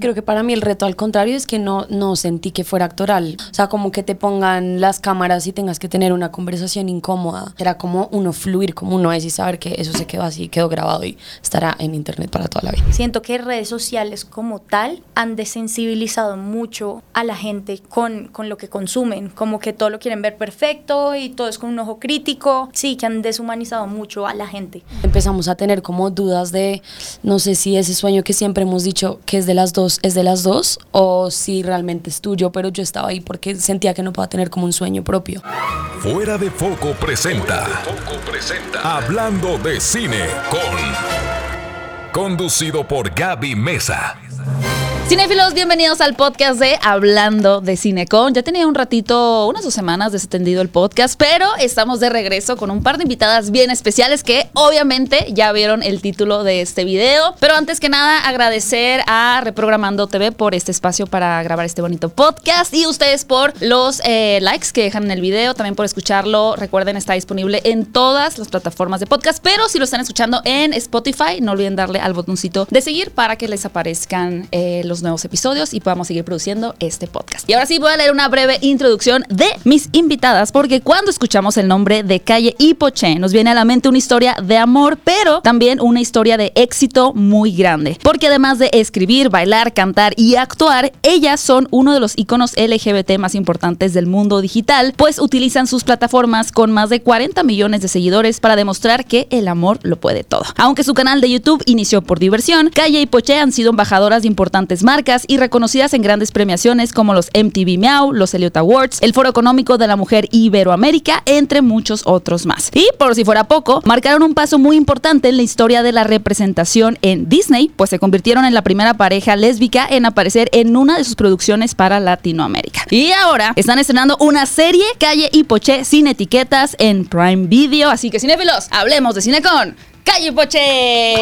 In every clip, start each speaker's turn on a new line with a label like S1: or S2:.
S1: Creo que para mí el reto al contrario es que no, no sentí que fuera actoral. O sea, como que te pongan las cámaras y tengas que tener una conversación incómoda. Era como uno fluir como uno es y saber que eso se quedó así, quedó grabado y estará en internet para toda la vida.
S2: Siento que redes sociales como tal han desensibilizado mucho a la gente con, con lo que consumen, como que todo lo quieren ver perfecto y todo es con un ojo crítico. Sí, que han deshumanizado mucho a la gente.
S1: Empezamos a tener como dudas de, no sé si ese sueño que siempre hemos dicho que es de las dos, es de las dos, o si realmente es tuyo, pero yo estaba ahí porque sentía que no podía tener como un sueño propio.
S3: Fuera de Foco presenta. Hablando de cine con. Conducido por Gaby Mesa.
S4: Cinefilos, bienvenidos al podcast de Hablando de Cinecon. Ya tenía un ratito, unas dos semanas desatendido el podcast, pero estamos de regreso con un par de invitadas bien especiales que obviamente ya vieron el título de este video. Pero antes que nada, agradecer a Reprogramando TV por este espacio para grabar este bonito podcast y ustedes por los eh, likes que dejan en el video, también por escucharlo. Recuerden, está disponible en todas las plataformas de podcast, pero si lo están escuchando en Spotify, no olviden darle al botoncito de seguir para que les aparezcan eh, los nuevos episodios y podamos seguir produciendo este podcast. Y ahora sí voy a leer una breve introducción de mis invitadas porque cuando escuchamos el nombre de Calle y Poché nos viene a la mente una historia de amor, pero también una historia de éxito muy grande. Porque además de escribir, bailar, cantar y actuar, ellas son uno de los iconos LGBT más importantes del mundo digital, pues utilizan sus plataformas con más de 40 millones de seguidores para demostrar que el amor lo puede todo. Aunque su canal de YouTube inició por diversión, Calle y Poché han sido embajadoras de importantes marcas y reconocidas en grandes premiaciones como los MTV Meow, los Elliot Awards, el Foro Económico de la Mujer Iberoamérica, entre muchos otros más. Y por si fuera poco, marcaron un paso muy importante en la historia de la representación en Disney, pues se convirtieron en la primera pareja lésbica en aparecer en una de sus producciones para Latinoamérica. Y ahora están estrenando una serie Calle y Poché sin etiquetas en Prime Video, así que cinéfilos, hablemos de cine con Calle Poche.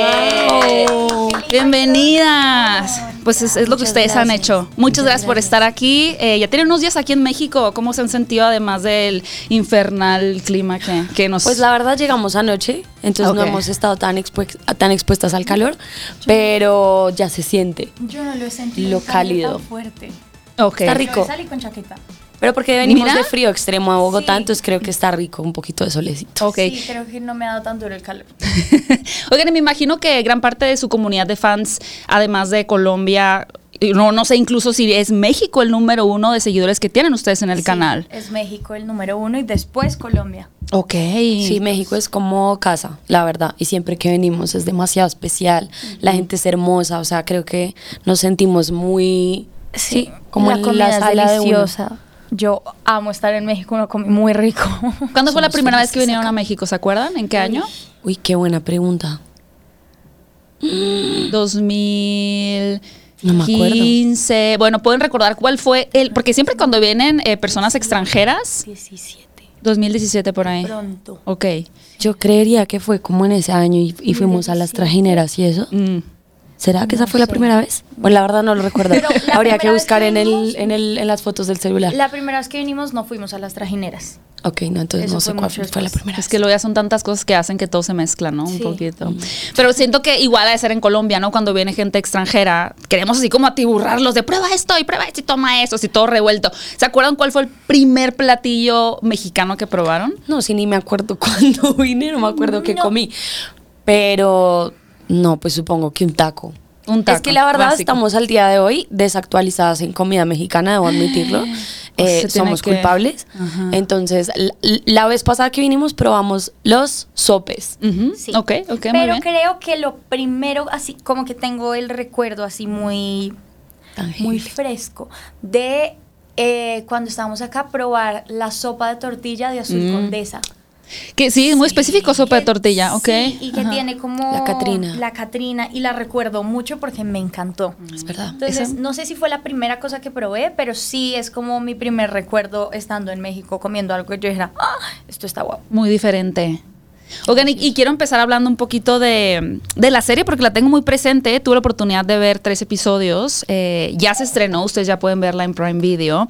S4: Bienvenidas. Pues es, es lo que ustedes han hecho. Muchas, gracias, por estar aquí. Eh, ya tienen unos días aquí en México. ¿Cómo se han sentido además del infernal clima que, que nos...
S1: Pues la verdad llegamos anoche, entonces no hemos estado tan, expu- tan expuestas al calor, pero ya se siente.
S2: Yo no lo he sentido
S1: Lo cálido.
S2: tan fuerte.
S4: Ok.
S1: Está rico.
S2: Yo salí con chaqueta.
S1: Pero porque venimos
S4: Mira.
S1: de frío extremo a Bogotá,
S2: Sí.
S1: entonces creo que está rico un poquito de solecito.
S4: Ok.
S2: Sí, creo que no me ha dado tan duro el calor.
S4: Oigan, y me imagino que gran parte de su comunidad de fans, además de Colombia, y no, no sé incluso si es México el número uno de seguidores que tienen ustedes en el
S2: Sí,
S4: canal.
S2: Es México el número uno y después Colombia.
S4: Ok.
S1: Sí, México es como casa, la verdad. Y siempre que venimos es demasiado especial. La gente es hermosa, o sea, creo que nos sentimos muy... Sí, como
S2: la
S1: en
S2: comida
S1: la
S2: es
S1: sala de uno.
S2: deliciosa. Yo amo estar en México, uno come muy rico.
S4: ¿Cuándo fue la primera vez que vinieron
S1: acá.
S4: a México? ¿Se acuerdan? ¿En qué año?
S1: Uy, qué buena pregunta.
S4: 2015.
S1: No me acuerdo.
S4: Bueno, pueden recordar cuál fue el. Porque siempre cuando vienen eh, personas extranjeras,
S1: 17.
S4: 2017 por ahí.
S2: Pronto.
S4: Ok.
S1: Yo creería que fue como en ese año y, y fuimos a las trajineras y eso.
S4: Mm.
S1: ¿Será que esa fue la primera vez? Bueno, la verdad no lo recuerdo. Habría que buscar
S2: que
S1: en, el, en, el, en las fotos del celular.
S2: La primera vez que vinimos no fuimos a las trajineras.
S1: ok, no, entonces
S2: Eso
S1: no sé cuál fue la primera
S4: Es
S1: vez.
S4: que luego ya son tantas cosas que hacen que todo se mezcla, ¿no? Un poquito. Pero siento que igual ha de ser en Colombia, ¿no? Cuando viene gente extranjera, queremos así como atiburrarlos de prueba esto y prueba esto y toma eso, así todo revuelto. ¿Se acuerdan cuál fue el primer platillo mexicano que probaron?
S1: No, sí, ni me acuerdo cuándo vine, no me acuerdo qué comí. Pero, no, pues supongo que un taco.
S4: Un taco.
S1: Es que la verdad
S4: básico.
S1: estamos al día de hoy desactualizadas en comida mexicana, debo admitirlo. Eh, somos
S4: que-
S1: culpables.
S4: Ajá.
S1: Entonces, la, la vez pasada que vinimos probamos los sopes.
S4: Ujú,
S2: Sí.
S4: Ok, ok, muy
S2: Pero
S4: bien.
S2: creo que lo primero, así como que tengo el recuerdo así muy,
S1: Tangible.
S2: muy fresco de eh, cuando estábamos acá probar la sopa de tortilla de azul
S4: Mm.
S2: condesa.
S4: Que sí, muy específico sopa de tortilla, ok.
S2: sí, y que
S4: Ajá.
S2: tiene como
S1: La Catrina.
S2: La Catrina y la recuerdo mucho porque me encantó.
S1: Es verdad.
S2: Entonces,
S4: Esa-
S2: no sé si fue la primera cosa que probé, pero sí es como mi primer recuerdo estando en México comiendo algo que yo dijera, ah, esto está guapo.
S4: Muy diferente. Oigan, y, quiero empezar hablando un poquito de, de la serie porque la tengo muy presente. Tuve la oportunidad de ver tres episodios. eh, ya se estrenó, ustedes ya pueden verla en Prime Video.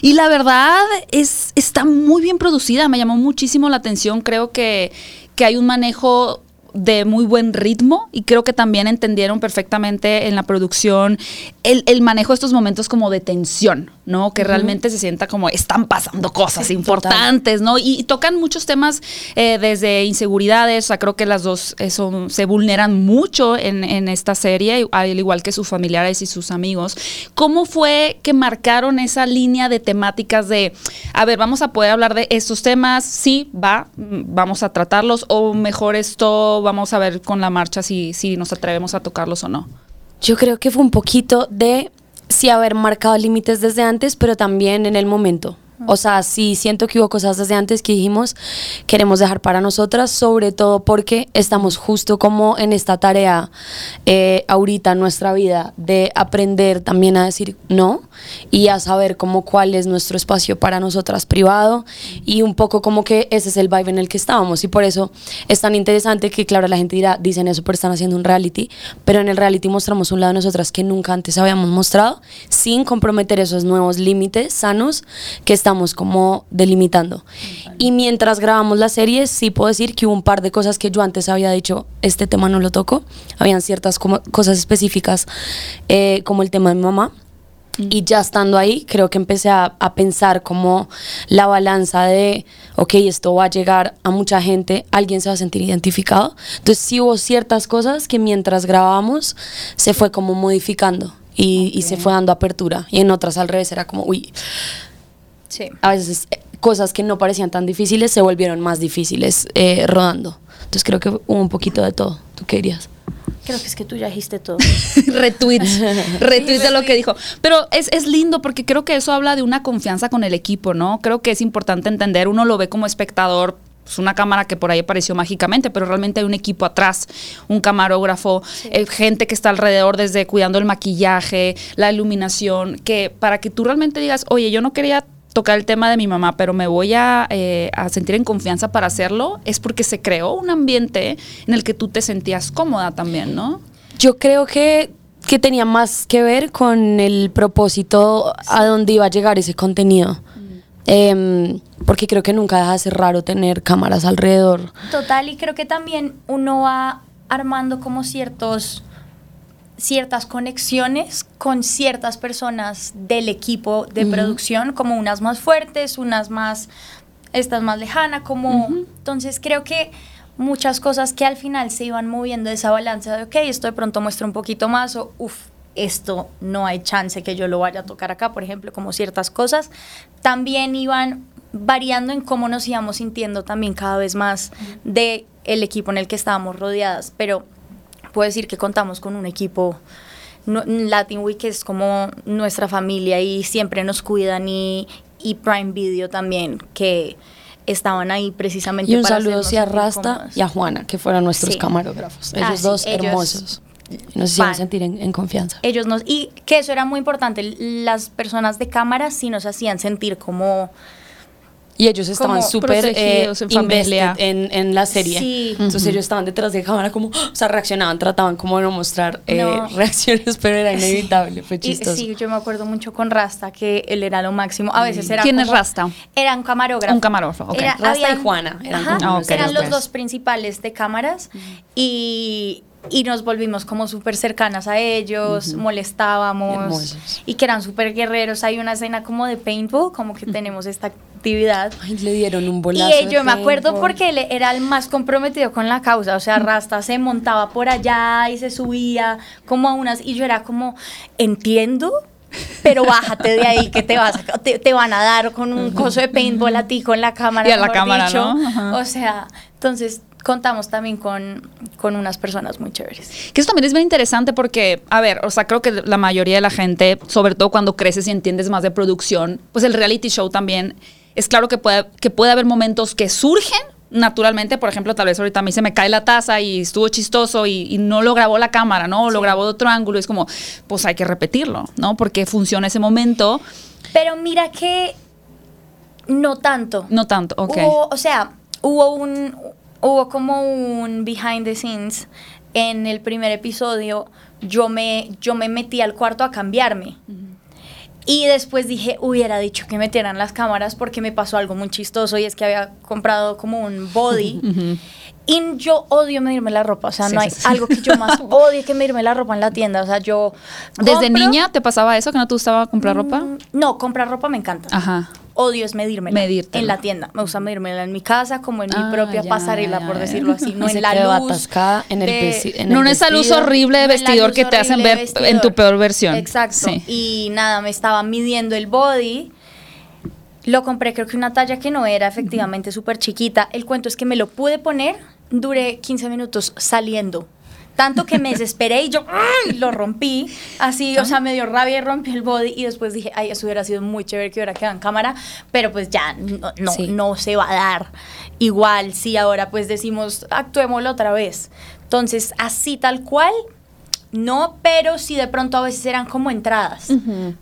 S4: Y la verdad es, está muy bien producida, me llamó muchísimo la atención. Creo que, que hay un manejo de muy buen ritmo y creo que también entendieron perfectamente en la producción el, el manejo de estos momentos como de tensión, ¿no? Que realmente se sienta como están pasando cosas importantes, ¿no? Y, y tocan muchos temas eh, desde inseguridades, o sea, creo que las dos eh, son- se vulneran mucho en, en esta serie, al igual que sus familiares y sus amigos. ¿Cómo fue que marcaron esa línea de temáticas de, a ver, vamos a poder hablar de estos temas, sí, va, vamos a tratarlos, o mejor esto, vamos a ver con la marcha si, si nos atrevemos a tocarlos o no?
S1: Yo creo que fue un poquito de sí haber marcado límites desde antes, pero también en el momento. O sea, sí siento que hubo cosas desde antes que dijimos queremos dejar para nosotras, sobre todo porque estamos justo como en esta tarea eh, ahorita en nuestra vida de aprender también a decir no y a saber como cuál es nuestro espacio para nosotras privado y un poco como que ese es el vibe en el que estábamos. Y por eso es tan interesante que claro la gente dirá dicen eso pero están haciendo un reality. Pero en el reality mostramos un lado de nosotras que nunca antes habíamos mostrado sin comprometer esos nuevos límites sanos que estamos como delimitando y mientras grabamos la serie sí puedo decir que hubo un par de cosas que yo antes había dicho este tema no lo toco habían ciertas como cosas específicas eh, como el tema de mi mamá y ya estando ahí, creo que empecé a, a pensar como la balanza de, ok, esto va a llegar a mucha gente, alguien se va a sentir identificado. Entonces sí hubo ciertas cosas que mientras grabábamos se fue como modificando y, y se fue dando apertura. Y en otras al revés era como, uy,
S2: Sí.
S1: a veces eh, cosas que no parecían tan difíciles se volvieron más difíciles eh, rodando. Entonces creo que hubo un poquito de todo. ¿Tú qué dirías?
S2: Creo que es que tú ya dijiste todo.
S4: retweets, retweets de lo que dijo. Pero es, es lindo porque creo que eso habla de una confianza con el equipo, ¿no? Creo que es importante entender, uno lo ve como espectador. Es una cámara que por ahí apareció mágicamente, pero realmente hay un equipo atrás, un camarógrafo, eh, gente que está alrededor desde cuidando el maquillaje, la iluminación, que para que tú realmente digas, oye, yo no quería tocar el tema de mi mamá, pero me voy a, eh, a sentir en confianza para hacerlo, es porque se creó un ambiente en el que tú te sentías cómoda también, ¿no?
S1: Yo creo que, que tenía más que ver con el propósito a dónde iba a llegar ese contenido. Em, porque creo que nunca deja de ser raro tener cámaras alrededor.
S2: Total, y creo que también uno va armando como ciertos ciertas conexiones con ciertas personas del equipo de producción, como unas más fuertes, unas más, estas más lejanas, como... Entonces creo que muchas cosas que al final se iban moviendo esa balanza de, ok, esto de pronto muestra un poquito más, o uff, esto no hay chance que yo lo vaya a tocar acá, por ejemplo, como ciertas cosas, también iban variando en cómo nos íbamos sintiendo también cada vez más de el equipo en el que estábamos rodeadas, pero puedo decir que contamos con un equipo no- Latin Week es como nuestra familia y siempre nos cuidan y, y Prime Video también que estaban ahí precisamente
S1: Y un
S2: para
S1: saludo sí a Rasta y a Juana, que fueron nuestros
S2: Sí.
S1: camarógrafos.
S2: Ah,
S1: Ellos
S2: sí,
S1: dos
S2: ellos
S1: hermosos. Nos hicieron sentir en, en confianza.
S2: ellos nos y que eso era muy importante las personas de cámara sí nos hacían sentir como
S1: Y ellos estaban súper eh,
S4: en familia.
S1: en, en la serie.
S2: Sí.
S1: Entonces ellos estaban detrás de cámara como, o sea, reaccionaban, trataban como de no mostrar eh,
S2: No.
S1: reacciones, pero era inevitable, fue
S2: y-
S1: chistoso.
S2: sí yo me acuerdo mucho con Rasta que él era lo máximo a veces era
S4: ¿Quién es Rasta?
S2: era un camarógrafo
S4: Un camarógrafo, ok.
S1: Rasta y Juana eran
S2: ajá,
S1: los
S2: eran los dos principales de cámaras y y nos volvimos como súper cercanas a ellos, molestábamos
S1: Hermosos.
S2: y que eran súper guerreros. Hay una escena como de paintball, como que tenemos esta actividad.
S1: Ay, le dieron un
S2: Y
S1: bolazo. de
S2: yo me acuerdo porque él era el más comprometido con la causa, o sea, Rasta se montaba por allá y se subía como a unas, y yo era como, entiendo, pero bájate de ahí que te vas a- te, te van a dar con un coso de paintball a ti con la cámara.
S4: Y a la cámara,
S2: dicho.
S4: ¿no?
S2: O sea, entonces contamos también con, con unas personas muy chéveres.
S4: Que eso también es bien interesante porque, a ver, o sea, creo que la mayoría de la gente, sobre todo cuando creces y entiendes más de producción, pues el reality show también es claro que puede, que puede haber momentos que surgen naturalmente, por ejemplo, tal vez ahorita a mí se me cae la taza y estuvo chistoso y, y no lo grabó la cámara, ¿no? O lo grabó de otro ángulo, es como, pues hay que repetirlo, ¿no? Porque funciona ese momento,
S2: Pero mira que no tanto.
S4: no tanto, ok.
S2: Hubo, o sea, hubo un hubo como un behind the scenes en el primer episodio. Yo me yo me metí al cuarto a cambiarme. Y después dije, hubiera dicho que metieran las cámaras porque me pasó algo muy chistoso y es que había comprado como un body Y yo odio medirme la ropa, o sea,
S4: Sí,
S2: no hay
S4: sí.
S2: algo que yo más odie que medirme la ropa en la tienda, o sea, yo...
S4: ¿Desde
S2: compro-
S4: niña te pasaba eso, que no te gustaba comprar ropa?
S2: Mm, No, comprar ropa me encanta.
S4: Ajá.
S2: Odio es medírmela
S4: Medírtela.
S2: en la tienda. Me gusta medírmela en mi casa, como en
S4: Ah,
S2: mi propia
S4: ya,
S2: pasarela,
S4: ya,
S2: por decirlo así. No en la luz.
S1: en el
S2: de-
S4: No en esa luz horrible de vestidor que te hacen ver en tu peor versión.
S2: Exacto.
S4: Sí.
S2: Y nada, me estaba midiendo el body. Lo compré, creo que una talla que no era efectivamente súper chiquita. El cuento es que me lo pude poner, duré 15 minutos saliendo. Tanto que me desesperé y yo ¡ay! lo rompí. Así, o sea, me dio rabia y rompí el body. Y después dije, ay, eso hubiera sido muy chévere que hubiera quedado en cámara. Pero pues ya no, no,
S1: Sí.
S2: no se va a dar. Igual, si ahora pues decimos, actuémoslo otra vez. Entonces, así tal cual, no, pero sí de pronto a veces eran como entradas.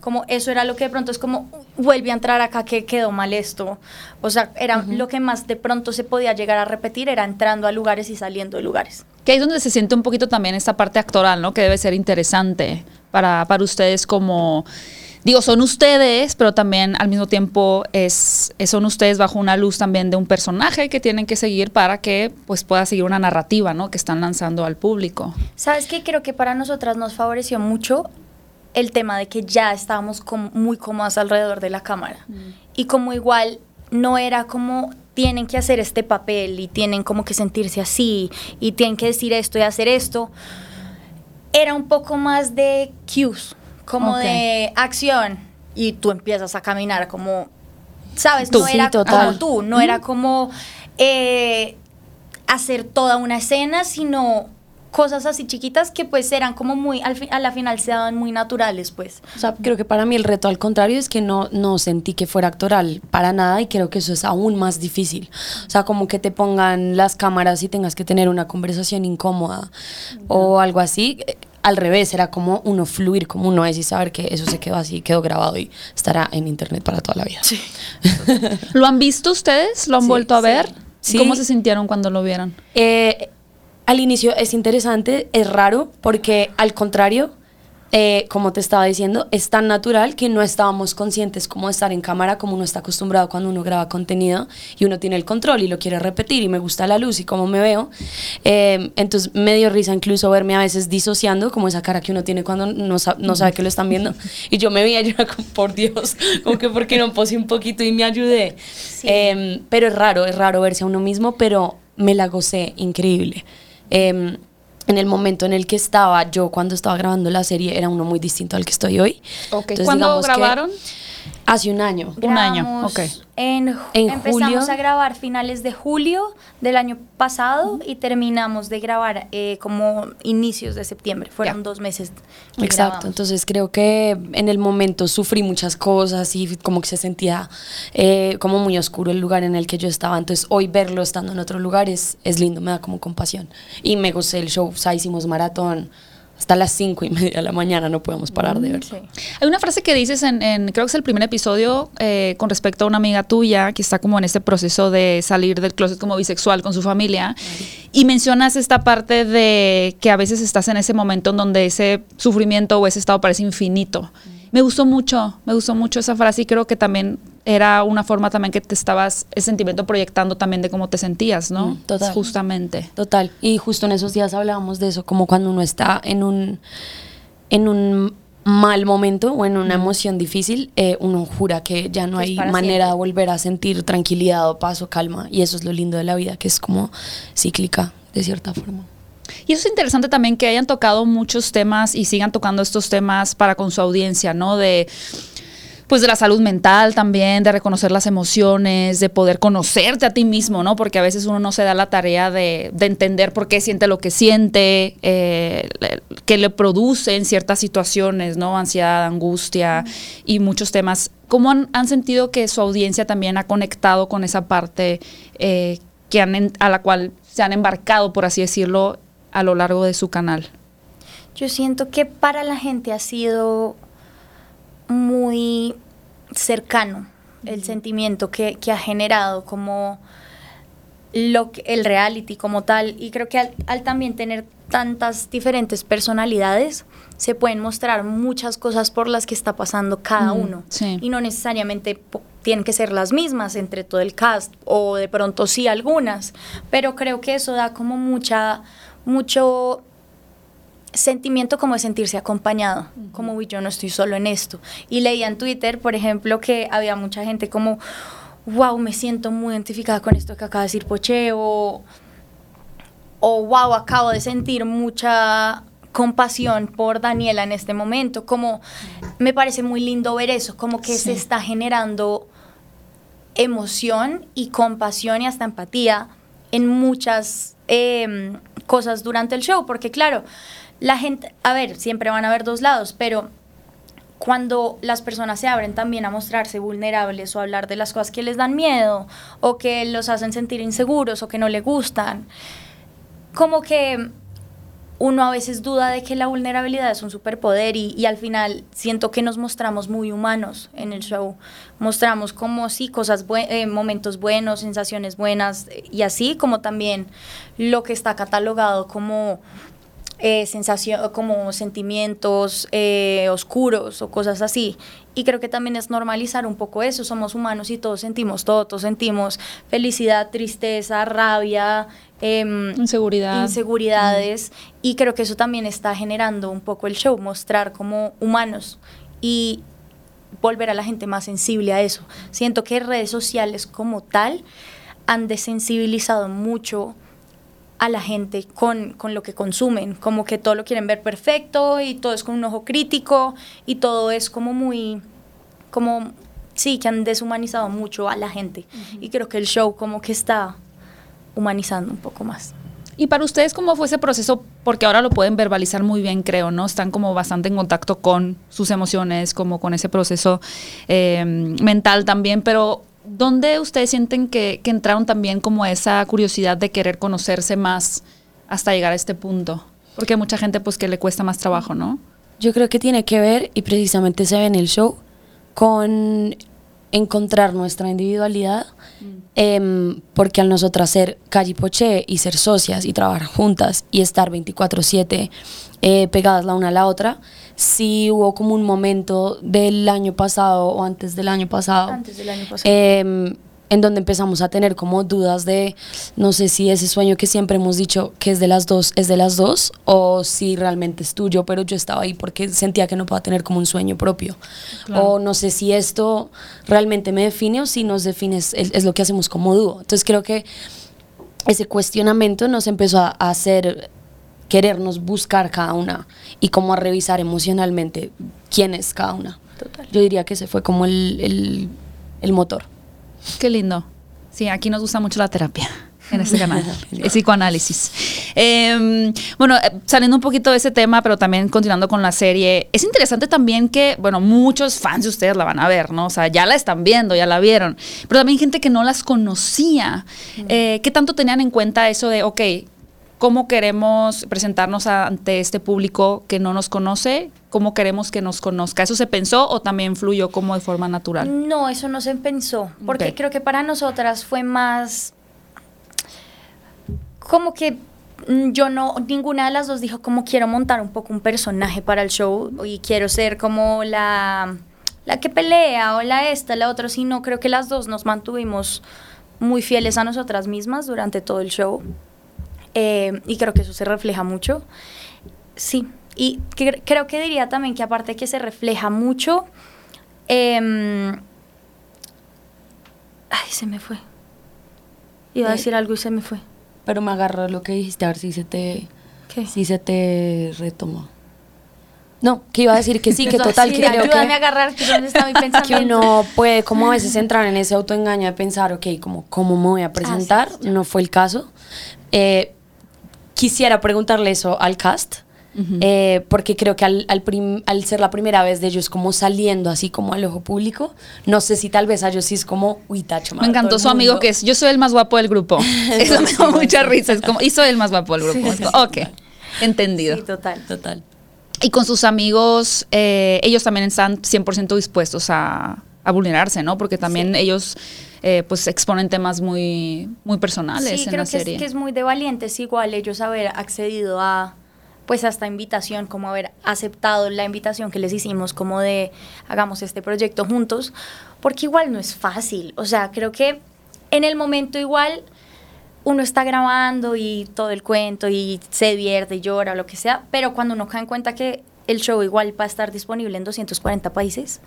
S2: Como eso era lo que de pronto es como, "Uh, vuelve a entrar acá que quedó mal esto. O sea, era lo que más de pronto se podía llegar a repetir, era entrando a lugares y saliendo de lugares.
S4: Que ahí es donde se siente un poquito también esta parte actoral, ¿no? Que debe ser interesante para, para ustedes como... Digo, son ustedes, pero también al mismo tiempo es, son ustedes bajo una luz también de un personaje que tienen que seguir para que pues pueda seguir una narrativa, ¿no? Que están lanzando al público.
S2: ¿Sabes qué? Creo que para nosotras nos favoreció mucho el tema de que ya estábamos como muy cómodas alrededor de la cámara. Y como igual no era como tienen que hacer este papel y tienen como que sentirse así y tienen que decir esto y hacer esto. Era un poco más de cues, como de acción y tú empiezas a caminar como, ¿sabes?
S1: Tú.
S2: no era como tú, no era como eh, hacer toda una escena, sino cosas así chiquitas que pues eran como muy, al fi- a la final se daban muy naturales pues.
S1: O sea, creo que para mí el reto al contrario es que no, no sentí que fuera actoral para nada y creo que eso es aún más difícil. O sea, como que te pongan las cámaras y tengas que tener una conversación incómoda o algo así. Eh, Al revés, era como uno fluir como uno es y saber que eso se quedó así, quedó grabado y estará en internet para toda la vida.
S4: ¿Lo han visto ustedes? ¿Lo han
S1: Sí,
S4: vuelto a
S1: sí.
S4: ver?
S1: Sí.
S4: ¿Cómo se sintieron cuando lo vieron?
S1: Eh, al inicio es interesante, es raro, porque al contrario, eh, como te estaba diciendo, es tan natural que no estábamos conscientes como de estar en cámara, como uno está acostumbrado cuando uno graba contenido y uno tiene el control y lo quiere repetir y me gusta la luz y cómo me veo. Eh, entonces me dio risa incluso verme a veces disociando, como esa cara que uno tiene cuando no, sa- no sabe que lo están viendo. Y yo me veía, yo era como, por Dios, como que porque no posé un poquito y me ayudé. Eh, pero es raro, es raro verse a uno mismo, pero me la gocé increíble. Eh, en el momento en el que estaba yo cuando estaba grabando la serie era uno muy distinto al que estoy hoy. Entonces,
S4: ¿Cuándo
S1: digamos que
S4: grabaron?
S1: Hace un año.
S4: Un año, ok.
S2: En,
S1: En
S2: empezamos
S1: julio.
S2: a grabar finales de julio del año pasado y terminamos de grabar eh, como inicios de septiembre. Fueron dos meses. que
S1: Exacto,
S2: grabamos.
S1: entonces creo que en el momento sufrí muchas cosas y como que se sentía eh, como muy oscuro el lugar en el que yo estaba, entonces hoy verlo estando en otro lugar es, es lindo, me da como compasión. Y me gocé el show, o sea, hicimos maratón hasta las cinco y media de la mañana, no podemos parar de verlo.
S2: Sí.
S4: Hay una frase que dices en, en- creo que es el primer episodio, eh, con respecto a una amiga tuya que está como en este proceso de salir del closet como bisexual con su familia. Y mencionas esta parte de que a veces estás en ese momento en donde ese sufrimiento o ese estado parece infinito. Me gustó mucho, me gustó mucho esa frase y creo que también era una forma también que te estabas, ese sentimiento proyectando también de cómo te sentías, ¿no?
S1: Mm, total.
S4: Justamente.
S1: Total. Y justo en esos días hablábamos de eso, como cuando uno está en un, en un mal momento o en una emoción difícil, eh, uno jura que ya no hay manera
S2: siempre.
S1: de volver a sentir tranquilidad o paz o calma. Y eso es lo lindo de la vida, que es como cíclica, de cierta forma.
S4: Y eso es interesante también que hayan tocado muchos temas y sigan tocando estos temas para con su audiencia, ¿no? De pues de la salud mental también, de reconocer las emociones, de poder conocerte a ti mismo, ¿no? Porque a veces uno no se da la tarea de, de entender por qué siente lo que siente, eh, qué le produce en ciertas situaciones, ¿no? Ansiedad, angustia y muchos temas. ¿Cómo han, sentido que su audiencia también ha conectado con esa parte eh, que han a la cual se han embarcado, por así decirlo, a lo largo de su canal?
S2: Yo siento que para la gente ha sido muy cercano el sentimiento que, que ha generado como lo que- el reality como tal y creo que al, al también tener tantas diferentes personalidades se pueden mostrar muchas cosas por las que está pasando cada
S4: Mm,
S2: uno
S4: sí.
S2: y no necesariamente tienen que ser las mismas entre todo el cast o de pronto sí algunas, pero creo que eso da como mucha, mucho sentimiento como de sentirse acompañado, como "Uy, yo no estoy solo en esto. Y leía en Twitter, por ejemplo, que había mucha gente como, wow, me siento muy identificada con esto que acaba de decir Poche, o, o wow, acabo de sentir mucha compasión por Daniela en este momento, como me parece muy lindo ver eso, como que se está generando emoción y compasión y hasta empatía en muchas em, cosas durante el show, porque claro, la gente, a ver, siempre van a haber dos lados, pero cuando las personas se abren también a mostrarse vulnerables o hablar de las cosas que les dan miedo o que los hacen sentir inseguros o que no le gustan, como que uno a veces duda de que la vulnerabilidad es un superpoder y, y, al final siento que nos mostramos muy humanos en el show. Mostramos como sí, cosas, bue eh, momentos buenos, sensaciones buenas y así como también lo que está catalogado como eh, sensación, como sentimientos eh, oscuros o cosas así. Y creo que también es normalizar un poco eso. Somos humanos y todos sentimos todo, todos sentimos felicidad, tristeza, rabia, eh,
S4: inseguridad.
S2: inseguridades. Mm. Y creo que eso también está generando un poco el show, mostrar como humanos y volver a la gente más sensible a eso. Siento que redes sociales como tal han desensibilizado mucho a la gente con, con, lo que consumen, como que todo lo quieren ver perfecto y todo es con un ojo crítico y todo es como muy, como, sí, que han deshumanizado mucho a la gente. Uh -huh. Y creo que el show como que está humanizando un poco más.
S4: Y para ustedes, ¿cómo fue ese proceso? Porque ahora lo pueden verbalizar muy bien, creo, ¿no? Están como bastante en contacto con sus emociones, como con ese proceso eh, mental también, pero ¿dónde ustedes sienten que, entraron también como esa curiosidad de querer conocerse más hasta llegar a este punto? Porque hay mucha gente pues que le cuesta más trabajo, ¿no?
S1: Yo creo que tiene que ver, y precisamente se ve en el show, con encontrar nuestra individualidad, mm. eh, porque al nosotras ser Calle Poché y ser socias y trabajar juntas y estar 24/7 eh, pegadas la una a la otra, sí hubo como un momento del año pasado o antes del año pasado,
S2: antes del año pasado.
S1: Eh, en donde empezamos a tener como dudas de no sé si ese sueño que siempre hemos dicho que es de las dos es de las dos o si realmente es tuyo, pero yo estaba ahí porque sentía que no puedo tener como un sueño propio. Claro. O no sé si esto realmente me define o si nos define es, es, lo que hacemos como dúo. Entonces creo que ese cuestionamiento nos empezó a hacer querernos buscar cada una y como a revisar emocionalmente quién es cada una.
S2: Total.
S1: Yo diría que ese fue como el, el, el motor.
S4: Qué lindo. Sí, aquí nos gusta mucho la terapia en este canal, el psicoanálisis. Eh, bueno, saliendo un poquito de ese tema, pero también continuando con la serie, es interesante también que, bueno, muchos fans de ustedes la van a ver, ¿no? O sea, ya la están viendo, ya la vieron, pero también gente que no las conocía. Mm. Eh, ¿Qué tanto tenían en cuenta eso de, ok, cómo queremos presentarnos ante este público que no nos conoce, cómo queremos que nos conozca. ¿Eso se pensó o también fluyó como de forma natural?
S2: No, eso no se pensó, porque okay. creo que para nosotras fue más como que yo no, ninguna de las dos dijo como quiero montar un poco un personaje para el show y quiero ser como la, la que pelea o la esta, la otra, sino creo que las dos nos mantuvimos muy fieles a nosotras mismas durante todo el show. Eh, y creo que eso se refleja mucho. Sí, y que, creo que diría también que aparte que se refleja mucho, eh, ay, se me fue. Iba a decir algo y se me fue.
S1: Pero me agarró lo que dijiste, a ver si se te,
S2: ¿Qué?
S1: Si se te retomó. No, que iba a decir que sí, que total,
S2: sí,
S1: que creo
S2: ayúdame
S1: que,
S2: a agarrar que dónde está mi pensamiento.
S1: que uno puede como a veces entrar en ese autoengaño de pensar, ok, como, ¿cómo me voy a presentar?
S2: Ah, sí, sí.
S1: no fue el caso. Eh, quisiera preguntarle eso al cast, uh -huh. eh, porque creo que al, al, prim, al, ser la primera vez de ellos como saliendo así como al ojo público, no sé si tal vez a ellos sí es como, uy, tacho.
S4: Me encantó su amigo que es, yo soy el más guapo del grupo. Eso me dio mucha risa, es como, y soy el más guapo del grupo. Sí, ok, entendido.
S2: Sí, total.
S1: Total.
S4: Y con sus amigos, eh, ellos también están 100% dispuestos a, a, vulnerarse, ¿no? Porque también ellos... Eh, pues exponen temas muy, muy personales
S2: sí,
S4: en
S2: creo
S4: la
S2: que
S4: serie.
S2: Es, que es muy de valientes igual ellos haber accedido a pues a esta invitación, como haber aceptado la invitación que les hicimos, como de hagamos este proyecto juntos, porque igual no es fácil. O sea, creo que en el momento igual uno está grabando y todo el cuento y se divierte y llora lo que sea, pero cuando uno cae en cuenta que el show igual va a estar disponible en 240 países,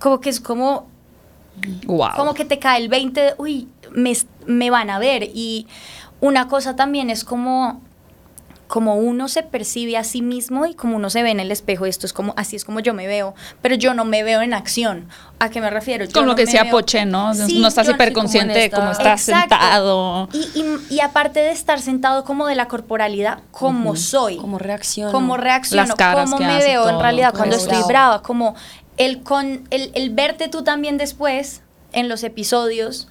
S2: como que es como
S4: Wow.
S2: como que te cae el 20, de, uy, me, me van a ver. Y una cosa también es como, como uno se percibe a sí mismo y como uno se ve en el espejo. Esto es como, así es como yo me veo, pero yo no me veo en acción. ¿A qué me refiero? Yo
S4: Con lo
S2: no
S4: que decía
S2: veo-
S4: Poche, ¿no?
S2: Sí,
S4: no estás hiperconsciente de
S1: como en
S4: cómo estás
S2: Exacto.
S4: sentado.
S2: Y, y- y aparte de estar sentado como de la corporalidad, como soy.
S1: Como reacciono.
S2: Cómo reacciono,
S4: Las caras
S2: cómo
S4: que
S2: me
S4: hace,
S2: veo en realidad cuando
S1: es
S2: estoy brava, como el, con, el, el verte tú también después en los episodios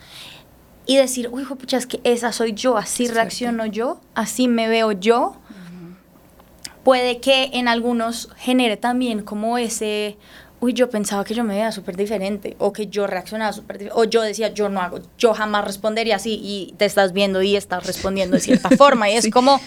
S2: y decir, uy, pucha, es que esa soy yo, así reacciono yo, así me veo yo. Puede que en algunos genere también como ese, uy, yo pensaba que yo me veía súper diferente, o que yo reaccionaba súper diferente, o yo decía, yo no hago, yo jamás respondería así, y te estás viendo y estás respondiendo de cierta forma, y es
S4: Sí.
S2: como,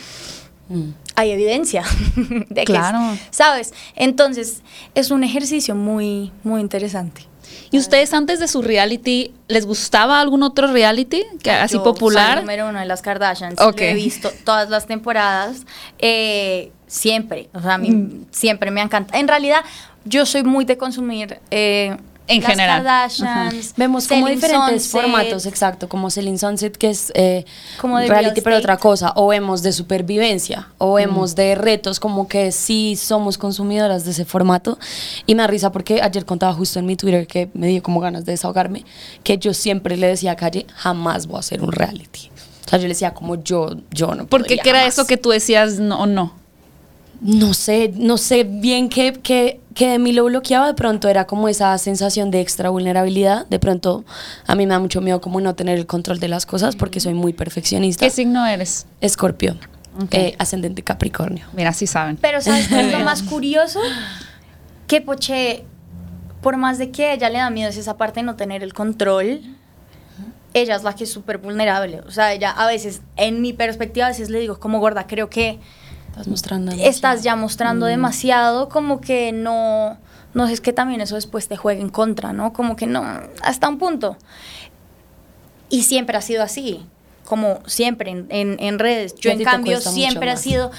S1: Mm.
S2: Hay evidencia de que,
S4: Claro.
S2: ¿sabes? Entonces, es un ejercicio muy, muy interesante.
S4: ¿Y ustedes antes de su reality, les gustaba algún otro reality que así
S2: Yo soy
S4: popular?
S2: número uno de las Kardashians.
S4: Ok.
S2: Lo he visto todas las temporadas. eh, siempre. O sea, a mí
S4: Mm.
S2: siempre me encanta. En realidad, yo soy muy de consumir. eh,
S4: En
S2: las
S4: general.
S2: Kardashians.
S1: Vemos como diferentes
S2: Sunset,
S1: formatos, exacto, como Selling Sunset, que es eh,
S2: Como de
S1: reality,
S2: real
S1: pero otra cosa, o vemos de supervivencia, o vemos de retos, como que sí somos consumidoras de ese formato. Y me da risa porque ayer contaba justo en mi Twitter que me dio como ganas de desahogarme, que yo siempre le decía a Calle, jamás voy a hacer un reality. O sea, yo le decía como yo, yo no
S4: Porque qué era
S1: jamás.
S4: eso que tú decías no o no?
S1: No sé, no sé bien qué, qué, qué de mí lo bloqueaba. De pronto era como esa sensación de extra vulnerabilidad. De pronto a mí me da mucho miedo como no tener el control de las cosas porque soy muy perfeccionista.
S4: ¿Qué signo eres?
S1: Escorpio, eh, ascendente Capricornio.
S4: Mira, sí saben.
S2: Pero ¿sabes qué es lo más curioso? Que Poche, por más de que a ella le da miedo es esa parte de no tener el control, ella es la que es súper vulnerable. O sea, ella a veces, en mi perspectiva, a veces le digo, como gorda, creo que
S1: Estás mostrando.
S2: estás ya mostrando
S1: Mm.
S2: demasiado, como que no, no es que también eso después te juegue en contra, ¿no? Como que no, hasta un punto. Y siempre ha sido así, como siempre en, en- en redes. Yo en cambio siempre ha sido...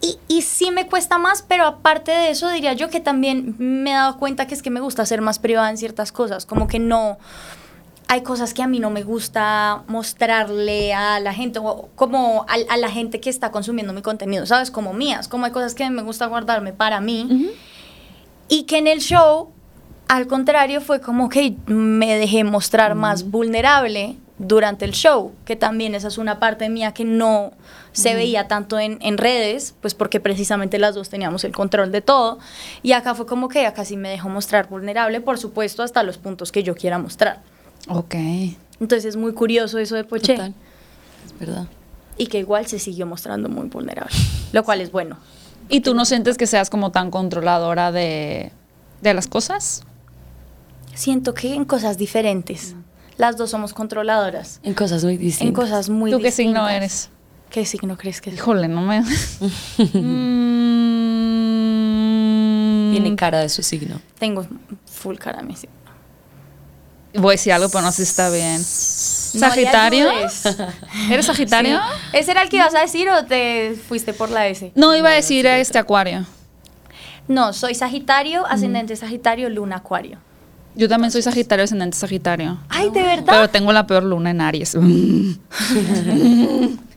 S2: Y, y sí me cuesta más, pero aparte de eso diría yo que también me he dado cuenta que es que me gusta ser más privada en ciertas cosas, como que no... Hay cosas que a mí no me gusta mostrarle a la gente, o como a, a la gente que está consumiendo mi contenido, ¿sabes? Como mías, como hay cosas que me gusta guardarme para mí. Y que en el show, al contrario, fue como que me dejé mostrar más vulnerable durante el show, que también esa es una parte mía que no se veía tanto en, en redes, pues porque precisamente las dos teníamos el control de todo. Y acá fue como que acá sí me dejó mostrar vulnerable, por supuesto, hasta los puntos que yo quiera mostrar.
S4: Ok.
S2: Entonces es muy curioso eso de Poche.
S1: Total. Es verdad.
S2: Y que igual se siguió mostrando muy vulnerable, lo cual es bueno.
S4: ¿Y tú no sientes que seas como tan controladora de, de las cosas?
S2: Siento que en cosas diferentes. Las dos somos controladoras.
S1: En cosas muy distintas.
S2: En cosas muy
S4: ¿Tú qué signo
S2: distintas.
S4: eres?
S2: ¿Qué signo crees que es?
S4: Híjole, no me... Mm.
S1: Tiene cara de su signo.
S2: Tengo full cara a mi signo.
S4: Voy a decir algo, pero no sé si está bien. ¿Sagitario? ¿Eres Sagitario?
S2: Sí. ¿Ese era el que ibas a decir o te fuiste por la S?
S4: No, iba a decir este Acuario.
S2: No, soy Sagitario, ascendente Sagitario, luna Acuario.
S4: Yo también soy Sagitario, ascendente Sagitario.
S2: Ay, ¿de verdad?
S4: Pero tengo la peor luna en Aries.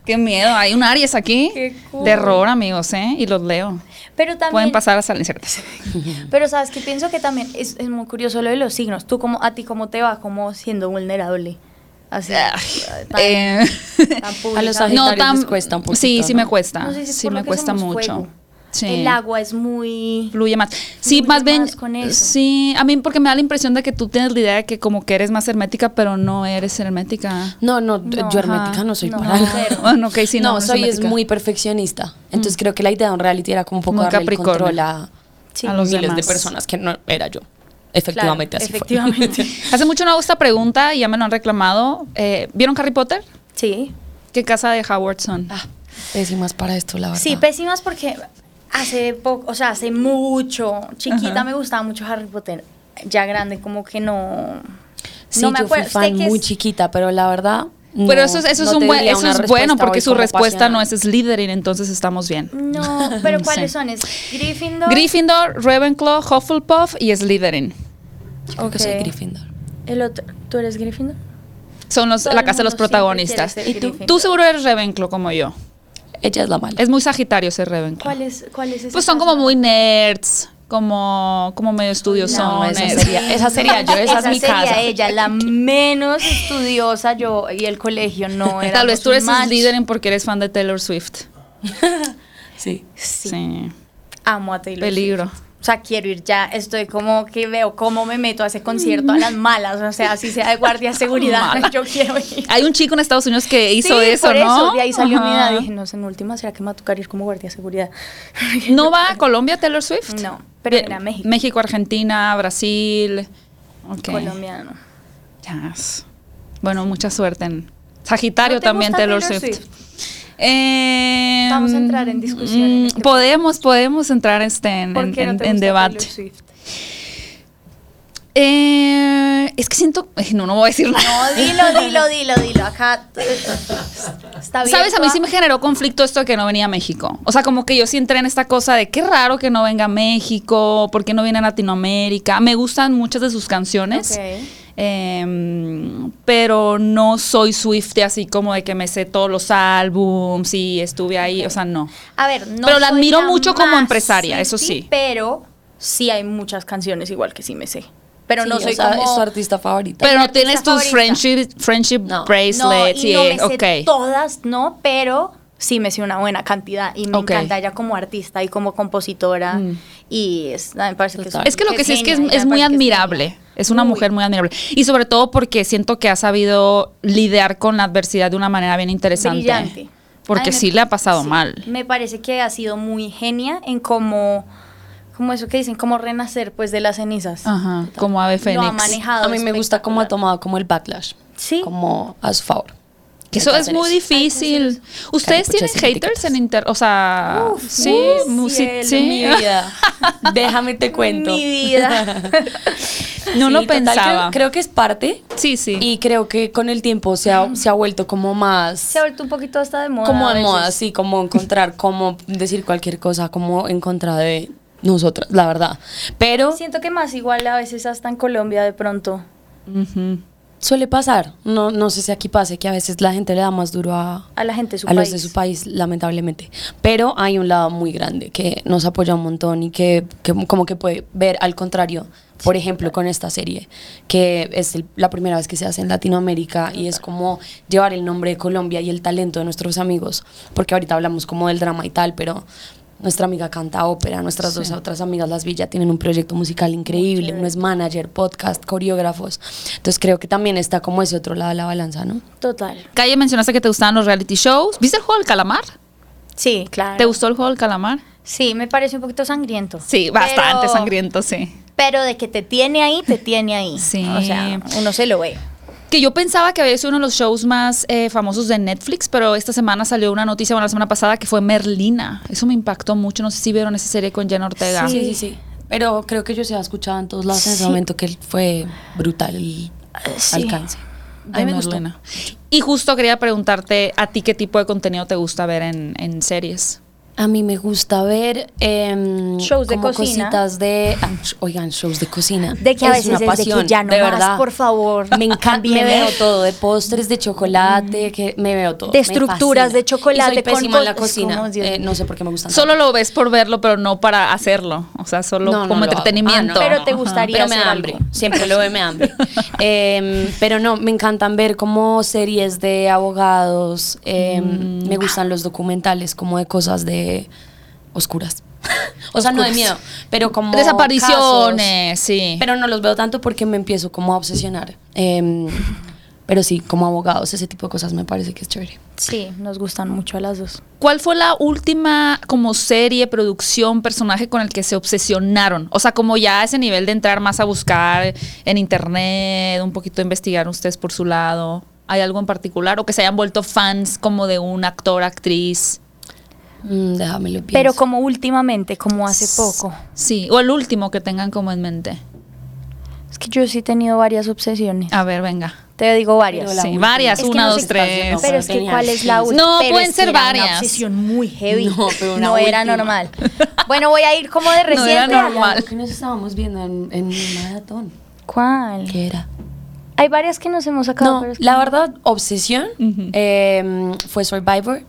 S4: Qué miedo. Hay un Aries aquí.
S2: Qué cool.
S4: Terror, amigos, ¿eh? Y los leo.
S2: Pero también...
S4: Pueden pasar a salir.
S2: Pero sabes que pienso que también es, es muy curioso lo de los signos. Tú como, a ti cómo te va como siendo vulnerable. Así. tan-
S4: Eh,
S2: tan pública.
S1: A los Sagitarios les cuesta un poquito,
S4: Sí, sí
S1: ¿no?
S4: me cuesta.
S2: No sé si
S4: sí me cuesta mucho.
S2: fuego.
S4: Sí.
S2: El agua es muy...
S4: fluye más. Sí,
S2: Fluye
S4: más bien.
S2: más con eso.
S4: Sí, a mí porque me da la impresión de que tú tienes la idea de que como que eres más hermética, pero no eres hermética.
S1: No, no,
S2: No,
S1: yo hermética no soy
S2: no,
S1: para nada.
S4: Bueno, sí, no.
S1: no,
S4: no
S1: soy es muy perfeccionista. Entonces creo que la idea de un reality era como un poco darle el control a,
S2: Sí.
S4: A los
S1: miles
S4: demás.
S1: de personas que no era yo. Efectivamente,
S2: Claro,
S1: así fue.
S2: efectivamente.
S4: Hace mucho no hago esta pregunta y ya me lo han reclamado. Eh, ¿Vieron Harry Potter?
S2: Sí.
S4: ¿Qué casa de Howard son?
S1: Ah, pésimas para esto, la verdad.
S2: Sí, pésimas porque Hace poco, o sea, hace mucho. Chiquita me gustaba mucho Harry Potter. Ya grande, como que no.
S1: Sí,
S2: no me
S1: yo fui
S2: acuerdo.
S1: fan
S2: Sé que
S1: muy
S2: es-
S1: chiquita, pero la verdad.
S4: Pero eso, es- eso
S1: no
S4: es, un buen, eso es bueno porque su respuesta no es. Slytherin, entonces estamos bien.
S2: No, pero
S4: Sí.
S2: ¿cuáles son? ¿Es Gryffindor?
S4: Gryffindor, Ravenclaw, Hufflepuff y Slytherin.
S1: Creo que soy. Gryffindor.
S2: El otro, ¿tú eres Gryffindor?
S4: Son los, la casa de los protagonistas. ¿Y tú? Tú seguro eres Ravenclaw como yo.
S1: Ella es la mala.
S4: Es muy sagitario ser Ravenclaw.
S2: ¿Cuál es, cuál es ese
S4: Pues son
S2: caso?
S4: como muy nerds, como, como medio estudiosones.
S1: esa sería- esa sería yo, esa es mi
S2: sería
S1: casa.
S2: ella, la menos estudiosa yo y el colegio no era.
S4: Tal vez tú eres Slytherin porque eres fan de Taylor Swift.
S1: Sí.
S2: Sí.
S4: Sí.
S2: Amo a Taylor
S4: Peligro.
S2: Swift. O sea, quiero ir ya. Estoy como que veo cómo me meto a ese concierto a las malas. O sea, así sea de guardia de seguridad. Yo quiero ir.
S4: Hay un chico en Estados Unidos que hizo
S2: Sí,
S4: eso,
S2: por
S4: ¿no?
S2: De ahí salió mi edad. Dije, no sé, en última, ¿será que me va a tocar ir como guardia de seguridad?
S4: ¿No va a Colombia Taylor Swift?
S2: No, pero era México.
S4: México, Argentina, Brasil. Ok.
S2: Colombiano.
S4: Yes. Bueno, mucha suerte en Sagitario
S2: ¿No te
S4: también Taylor Swift.
S2: Swift?
S4: Eh,
S2: Vamos a entrar en discusión en
S4: mm,
S2: este
S4: podemos, podemos entrar este en,
S2: ¿Por
S4: en-
S2: qué no
S4: en-
S2: te
S4: en
S2: gusta
S4: debate. Eh, es que siento, no, no voy a decir nada.
S2: No, dilo, dilo, dilo, dilo. Acá está bien.
S4: Sabes, a mí sí me generó conflicto esto de que no venía a México. O sea, como que yo sí entré en esta cosa de qué raro que no venga a México, por qué no viene a Latinoamérica. Me gustan muchas de sus canciones.
S2: Ok.
S4: Em, pero no soy Swift así como de que me sé todos los álbums y estuve ahí, o sea, no.
S2: A ver, no
S4: Pero la
S2: soy
S4: admiro
S2: la
S4: mucho como empresaria, eso sí.
S2: Pero sí hay muchas canciones igual que sí me sé. Pero
S1: Sí,
S2: no
S1: o
S2: soy
S1: sea,
S2: como...
S1: es tu artista favorita.
S4: Pero no tienes tus
S2: favorita.
S4: friendship, friendship
S1: No.
S4: bracelets
S2: no, y
S4: y,
S2: no me sé
S4: ok.
S2: todas, no, pero sí me sé una buena cantidad y me encanta ella como artista y como compositora
S4: Mm.
S2: y es, me parece que es.
S4: Es que lo que sí es que es, muy admirable. Es una
S2: Uy.
S4: mujer muy admirable. Y sobre todo porque siento que ha sabido lidiar con la adversidad de una manera bien interesante.
S2: Brillante.
S4: Porque
S2: Ay, me-
S4: sí le ha pasado
S2: sí.
S4: mal.
S2: Me parece que ha sido muy genia en cómo, como eso que dicen, como renacer pues de las cenizas.
S4: Ajá, como ave
S2: Lo ha
S4: fénix.
S2: manejado.
S1: A mí me gusta cómo ha tomado como el backlash.
S2: Sí.
S1: Como a su favor.
S4: Que eso es muy difícil. ¿Ustedes tienen haters en inter... O sea,
S2: Uf,
S4: sí, sí,
S2: cielo,
S4: sí.
S1: Mi vida. Déjame te cuento.
S2: Mi vida.
S4: No
S1: Sí,
S4: lo
S1: total,
S4: pensaba.
S1: Creo, creo que es parte.
S4: Sí, sí.
S1: Y creo que con el tiempo se ha, se ha vuelto como más.
S2: Se ha vuelto un poquito hasta de moda.
S1: como
S2: a
S1: de moda, sí, como encontrar, como decir cualquier cosa, como en contra de nosotras, la verdad. Pero
S2: Siento que más igual a veces hasta en Colombia de pronto.
S4: Ujú.
S1: Suele pasar. No, no sé si aquí pase, que a veces la gente le da más duro a,
S2: A la gente de su
S1: a los de su país, lamentablemente. Pero hay un lado muy grande que nos apoya un montón y que, que como que puede ver al contrario. Por ejemplo, con esta serie, que es el- la primera vez que se hace en Latinoamérica y es como llevar el nombre de Colombia y el talento de nuestros amigos, porque ahorita hablamos como del drama y tal, pero nuestra amiga canta ópera, nuestras dos otras amigas, Las Villa, tienen un proyecto musical increíble, uno es manager, podcast, coreógrafos. Entonces creo que también está como ese otro lado de la balanza, ¿no?
S2: Total.
S4: Calle, mencionaste que te gustaban los reality shows. ¿Viste el juego del calamar?
S2: Sí, claro.
S4: ¿Te gustó el juego del calamar?
S2: Sí, me parece un poquito sangriento.
S4: Sí, bastante
S2: Pero-
S4: sangriento, sí.
S2: Pero de que te tiene ahí, te tiene ahí.
S4: Sí.
S2: O sea, uno se lo ve.
S4: Que yo pensaba que había sido uno de los shows más eh, famosos de Netflix, pero esta semana salió una noticia, bueno, la semana pasada, que fue Merlina. Eso me impactó mucho. No sé si vieron esa serie con Jenna Ortega.
S1: Sí, sí, sí. Pero creo que yo se ha escuchado en todos lados en ese momento que fue brutal el
S2: sí.
S1: alcance. A mí me gustó.
S4: Merlina. Y justo quería preguntarte a ti qué tipo de contenido te gusta ver en, en series.
S1: A mí me gusta ver em,
S2: Shows de
S1: como
S2: cocina.
S1: cositas de, ah, oigan, shows de cocina.
S2: De que a
S1: Es
S2: veces
S1: una
S2: es de que ya no
S1: de
S2: más,
S1: verdad.
S2: por favor.
S1: Me encanta, me veo todo, de postres, de chocolate, que me veo todo.
S2: De
S1: me
S2: estructuras
S1: fascina.
S2: de chocolate
S1: Y soy
S2: con
S1: pésima en la cocina.
S2: como,
S1: eh, no sé por qué me gustan.
S4: Solo
S1: tanto.
S4: lo ves por verlo, pero no para hacerlo. O sea, solo
S1: No, no
S4: como entretenimiento.
S1: Ah, no.
S2: Pero te gustaría
S1: pero me
S2: hacer
S1: da
S2: algo.
S1: hambre. Siempre lo ve, me da hambre. Em, pero no, me encantan ver como series de abogados. em,
S2: Mm.
S1: Me gustan los documentales como de cosas de oscuras. o sea, no de miedo, pero como
S4: Desapariciones,
S1: casos.
S4: sí.
S1: Pero no los veo tanto porque me empiezo como a obsesionar. Em, pero sí, como abogados, ese tipo de cosas me parece que es chévere.
S2: Sí, nos gustan mucho a las dos.
S4: ¿Cuál fue la última como serie, producción, personaje con el que se obsesionaron? O sea, como ya a ese nivel de entrar más a buscar en internet, un poquito investigar ustedes por su lado. ¿Hay algo en particular? ¿O que se hayan vuelto fans como de un actor, actriz?
S1: Mm, déjame lo pienso.
S2: Pero como últimamente, como hace poco.
S4: Sí, o el último que tengan como en mente.
S2: Es que yo sí he tenido varias obsesiones.
S4: A ver, venga.
S2: Te digo varias.
S4: Sí,
S1: última.
S4: varias,
S2: Es que
S4: una,
S2: no
S4: dos,
S2: sé-
S4: tres.
S2: Pero es que ¿cuál es la última?
S4: No,
S2: Pero
S4: pueden ser
S2: era
S4: varias.
S2: Una obsesión muy heavy.
S1: No, pero una
S2: no era
S1: última.
S2: normal. Bueno, voy a ir como de
S4: No era
S2: reciente.
S4: normal.
S1: Que nos estábamos viendo en, en maratón.
S2: ¿Cuál?
S1: ¿Qué era?
S2: Hay varias que nos hemos sacado.
S1: No,
S2: pero es que
S1: la
S2: no.
S1: verdad, Obsesión
S4: Ujú.
S1: eh, fue Survivor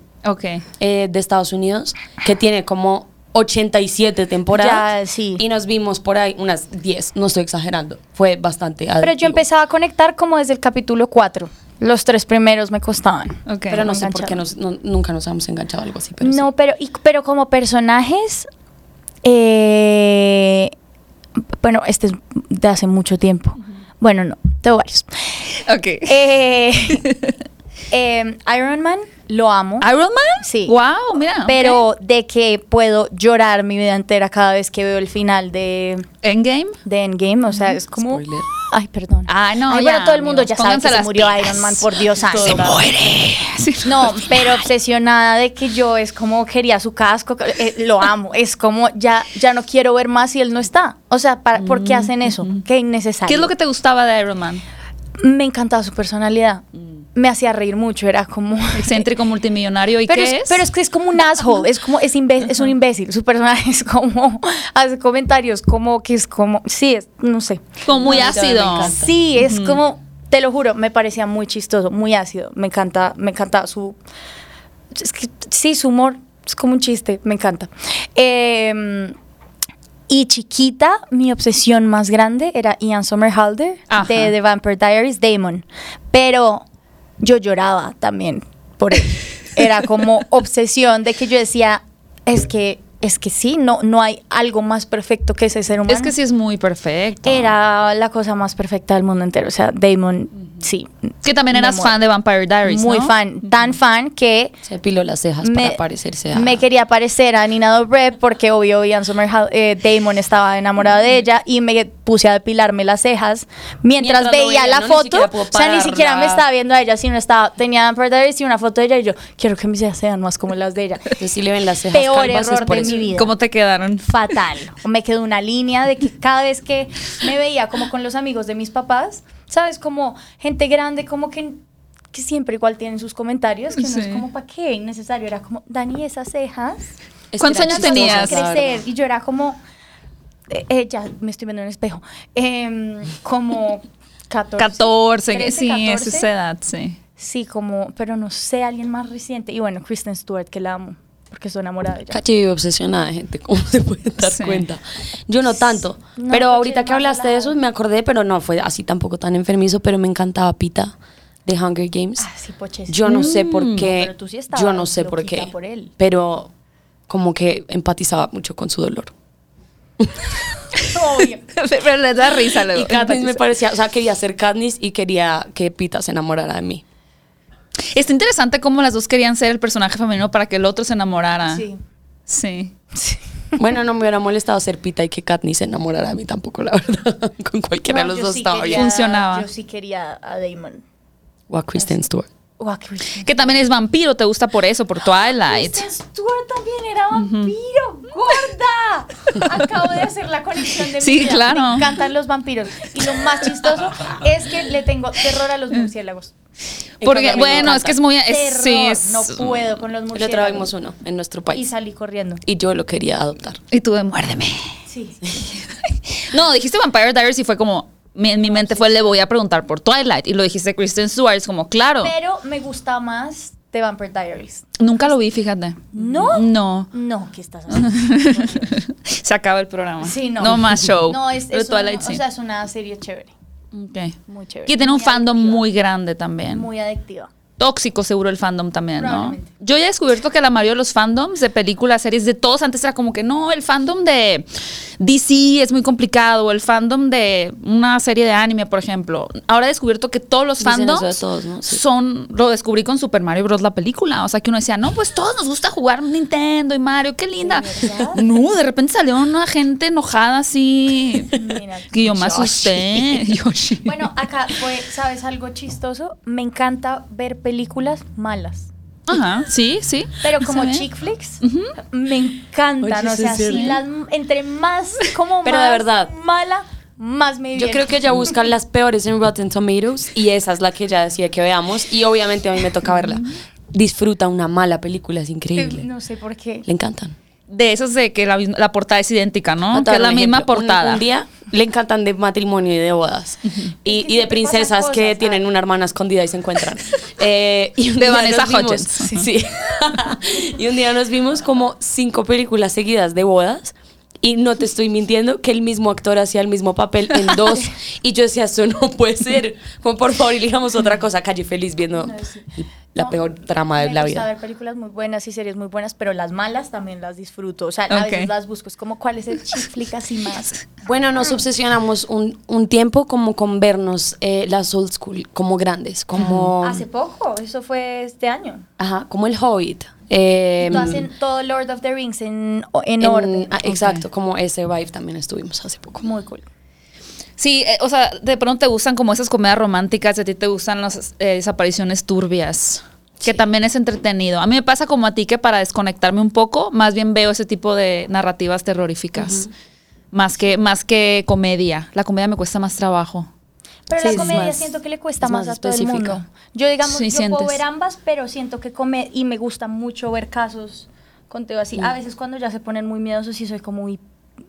S1: Eh, de Estados Unidos, que tiene como 87 temporadas.
S2: Ya, sí.
S1: Y nos vimos por ahí unas 10, no estoy exagerando. Fue bastante
S2: Pero yo empezaba a conectar como desde el capítulo 4. Los tres primeros me costaban.
S1: Pero no sé por qué nos- no- nunca nos hemos enganchado a algo así. Pero
S2: no,
S1: sí.
S2: pero, y- pero como personajes, eh, bueno, este es de hace mucho tiempo. Bueno, no, tengo varios.
S4: Ok.
S2: Eh, eh, Iron Man, lo amo.
S4: ¿Iron Man?
S2: Sí.
S4: Wow, mira.
S2: Pero de que puedo llorar mi vida entera cada vez que veo el final de.
S4: Endgame.
S2: de Endgame. O sea, es como.
S1: Spoiler.
S2: Ay, perdón.
S4: Ay, no,
S2: Ay,
S4: ya,
S2: bueno, todo el mundo
S4: amigos,
S2: ya sabe que se murió
S4: pilas.
S2: Iron Man, por Dios santo.
S1: Se
S4: muere.
S2: No, pero obsesionada de que yo es como quería su casco, eh, lo amo. Es como ya, ya no quiero ver más si él no está. O sea, para, ¿por qué hacen eso? Qué innecesario.
S4: ¿Qué es lo que te gustaba de Iron Man?
S2: Me encantaba su personalidad. Me hacía reír mucho, era como...
S4: Excéntrico multimillonario. ¿Y
S2: Pero
S4: qué
S2: es,
S4: es?
S2: pero es que es como un asshole, es como, es, imbé- es un imbécil. Su personaje es como, hace comentarios como que es como, sí, es, no sé.
S4: como muy
S1: No,
S4: ácido.
S2: Sí, es como, te lo juro, me parecía muy chistoso, muy ácido. Me encanta, me encanta su. Es que sí, su humor es como un chiste, me encanta. Eh, y chiquita, mi obsesión más grande era Ian Somerhalder
S4: Ajá.
S2: de The Vampire Diaries, Damon. Pero yo lloraba también por él. Era como obsesión de que yo decía, es que, es que sí, no, no hay algo más perfecto que ese ser humano.
S4: Es que sí es muy perfecto.
S2: Era la cosa más perfecta del mundo entero. O sea, Damon, sí.
S4: Que también eras fan de Vampire Diaries,
S2: Muy
S4: ¿no?
S2: fan. Tan fan que
S1: Se piló las cejas
S2: me,
S1: para parecerse a...
S2: me quería parecer a Nina Dobrev porque obvio Ian Somerhalder, eh, Damon estaba enamorado de ella y me puse a depilarme las cejas mientras, veía
S1: veía,
S2: la foto. o sea, ni siquiera me estaba viendo a ella, sino estaba, tenía Vampire Diaries y una foto de ella y yo, quiero que mis cejas sean más como las de ella.
S1: Entonces, si le ven las cejas
S2: Peor
S1: calvas,
S2: error
S1: por
S2: de
S1: eso.
S2: mi vida.
S4: ¿Cómo te quedaron?
S2: fatal. Me quedó una línea de que cada vez que me veía como con los amigos de mis papás, ¿sabes? Como gente grande, como que, que siempre igual tienen sus comentarios, que no es como, ¿para qué? Innecesario. Era como, Dani, esas cejas.
S4: ¿Cuántos años tenías?
S2: crecer. Y yo era como, eh, eh, ya me estoy viendo en el espejo, Em, como 14.
S4: 14,
S2: 13,
S4: sí,
S2: 14.
S4: es esa edad, sí.
S2: Sí, como, pero no sé, alguien más reciente. Y bueno, Kristen Stewart, que la amo, porque estoy enamorada de ella.
S1: Cachi vive obsesionada, gente, ¿cómo se puede dar
S4: Sí.
S1: cuenta? Yo no tanto,
S2: No,
S1: pero
S2: Cachi
S1: ahorita que hablaste de eso me acordé, pero no fue así tampoco tan enfermizo, pero me encantaba Pita de Hunger Games.
S2: Ah, sí, poches.
S1: Yo no sé por
S2: No,
S1: qué,
S2: pero tú sí estabas
S1: yo no sé por qué,
S2: por él.
S1: pero como que empatizaba mucho con su dolor.
S2: Obvio.
S4: Pero les da risa luego.
S1: Y Katniss me parecía, o sea, quería ser Katniss y quería que Pita se enamorara de mí.
S4: Está interesante cómo las dos querían ser el personaje femenino para que el otro se enamorara.
S2: Sí.
S4: Sí.
S1: Bueno, no me hubiera molestado ser Pita y que Katniss se enamorara de mí tampoco, la verdad. Con cualquiera
S2: No,
S1: de los dos
S2: sí
S1: estaba
S2: quería-
S1: bien.
S4: Funcionaba.
S2: Yo sí quería a Damon.
S1: O a Kristen Stewart.
S4: Que también es vampiro, te gusta por eso, por Twilight.
S2: Kristen Stewart también era vampiro, gorda. Acabo de hacer la conexión de mi
S4: Sí,
S2: vida.
S4: claro.
S2: Me encantan los vampiros. Y lo más chistoso es que le tengo terror a los murciélagos.
S4: Porque, bueno, es que es muy. es-
S2: terror.
S4: sí, es-
S2: no puedo con los
S1: El
S2: murciélagos.
S1: otro día vimos uno en nuestro
S2: Y
S1: país.
S2: salí corriendo.
S1: Y yo lo quería adoptar.
S4: Y tú de muérdeme.
S2: Sí.
S4: No, dijiste Vampire Diaries y fue como. Mi- en mi mente fue le voy a preguntar por Twilight. Y lo dijiste Kristen Stewart, es como, claro.
S2: Pero me gusta más The Vampire Diaries.
S4: Nunca lo vi, fíjate.
S2: ¿No?
S4: No.
S2: No, ¿qué estás haciendo?
S4: Se acaba el programa.
S2: Sí, no.
S4: No más show.
S2: No, es, es
S4: Twilight sí.
S2: o sea, es una serie chévere.
S4: Ok.
S2: Muy chévere.
S4: Que tiene un
S2: Muy
S4: fandom
S2: adictiva.
S4: muy grande también.
S2: Muy adictiva.
S4: Tóxico seguro el fandom también, ¿no? Yo ya he descubierto que la mayoría de los fandoms de películas, series, de todos antes era como que no, el fandom de DC es muy complicado, o el fandom de una serie de anime, por ejemplo. Ahora he descubierto que todos los
S1: Dicen
S4: fandoms
S1: eso de todos, ¿no? Sí.
S4: son, lo descubrí con Super Mario Bros. la película. O sea, que uno decía, no, pues todos nos gusta jugar Nintendo y Mario, qué linda. No, de repente salió una gente enojada así.
S2: Mira.
S4: que yo me asusté. Yoshi.
S2: Bueno, acá fue, ¿sabes algo chistoso? Me encanta ver películas malas.
S4: Ajá, sí, sí.
S2: Pero como chick flicks, me encantan.
S1: Oye,
S2: o sea, sí, las, entre más, como
S1: Pero de
S2: más
S1: verdad.
S2: mala, más me
S1: Yo creo que ella busca las peores en Rotten Tomatoes y esa es la que ella decide que veamos y obviamente a mí me toca verla. Disfruta una mala película, es increíble.
S2: No sé por qué.
S1: Le encantan.
S4: De esos de que la, portada es idéntica, ¿no? Que es la
S1: un
S4: misma.
S1: Un-
S4: portada.
S1: Un, día le encantan de matrimonio y de bodas. Y, y de princesas que tienen
S2: ¿sabes?
S1: una hermana escondida y se encuentran. Eh, y un
S4: De
S1: día
S4: Vanessa
S1: nos vimos-
S4: Hudgens.
S1: Sí. y un día nos vimos como cinco películas seguidas de bodas. Y no te estoy mintiendo que el mismo actor hacía el mismo papel en dos. Y yo decía, eso no puede ser. Como por favor, elijamos otra cosa. Calle feliz viendo
S2: No, sí.
S1: La
S2: No,
S1: peor trama de
S2: me
S1: la
S2: gusta
S1: vida.
S2: ver películas muy buenas y series muy buenas, pero las malas también las disfruto. O sea,
S4: Ok.
S2: a veces las busco. Es como, ¿cuál es el chick flick así más?
S1: Bueno, nos obsesionamos un, un tiempo como con vernos eh, las old school, como grandes, como...
S2: Hace poco, eso fue este año.
S1: Ajá, como el Hobbit. eh,
S2: Tú hacen todo Lord of the Rings en, en,
S1: en-
S2: orden.
S1: ah, Exacto, como ese vibe también estuvimos hace poco.
S2: Muy cool.
S4: Sí, eh, o sea, de pronto te gustan como esas comedias románticas a ti te gustan las eh, desapariciones turbias. Que también es entretenido. A mí me pasa como a ti que para desconectarme un poco, más bien veo ese tipo de narrativas terroríficas. Más que, más que comedia. La comedia me cuesta más trabajo.
S2: Pero
S1: Sí,
S2: la comedia
S1: más-
S2: siento que le cuesta
S1: es
S2: más,
S1: más
S2: a todo el mundo. Yo digamos,
S4: Sí,
S2: yo puedo ver ambas, pero siento que come y me gusta mucho ver casos contigo así. A veces cuando ya se ponen muy miedosos y soy como uy,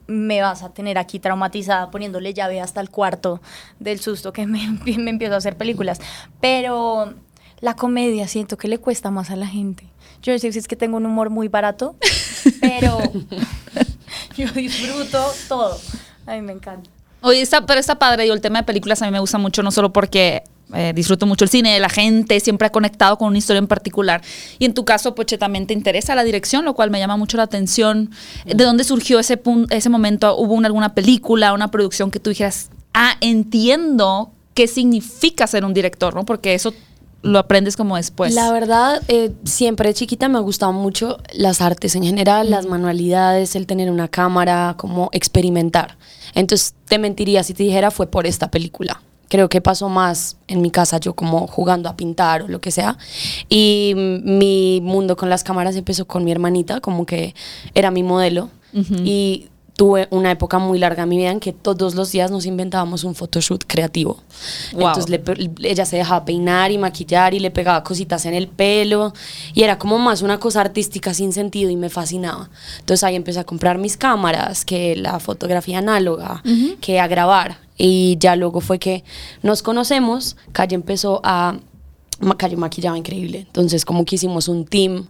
S2: me vas a tener aquí traumatizada poniéndole llave hasta el cuarto del susto que me, me empiezo a hacer películas. Pero la comedia siento que le cuesta más a la gente. Yo no sé si es que tengo un humor muy barato, pero yo disfruto todo. A mí me encanta.
S4: Oye, está, pero está padre. Digo, el tema de películas a mí me gusta mucho, no solo porque eh, disfruto mucho el cine, la gente siempre ha conectado con una historia en particular. Y en tu caso, Poche, también te interesa la dirección, lo cual me llama mucho la atención. ¿De dónde surgió ese, ese momento? ¿Hubo una- alguna película, una producción que tú dijeras, ah, entiendo qué significa ser un director, ¿no? Porque eso lo aprendes como después.
S1: La verdad, eh, siempre de chiquita me ha gustado mucho las artes en general, las manualidades, el tener una cámara, como experimentar. Entonces, te mentiría si te dijera fue por esta película. Creo que pasó más en mi casa, yo como jugando a pintar o lo que sea. Y mi mundo con las cámaras empezó con mi hermanita, como que era mi modelo. Y tuve una época muy larga en mi vida en que todos los días nos inventábamos un photoshoot creativo.
S4: Wow.
S1: Entonces le ella se dejaba peinar y maquillar y le pegaba cositas en el pelo y era como más una cosa artística sin sentido y me fascinaba. Entonces ahí empecé a comprar mis cámaras, que la fotografía análoga, que a grabar y ya luego fue que nos conocemos, Calle empezó a Calle maquillaba increíble. Entonces, como que hicimos un team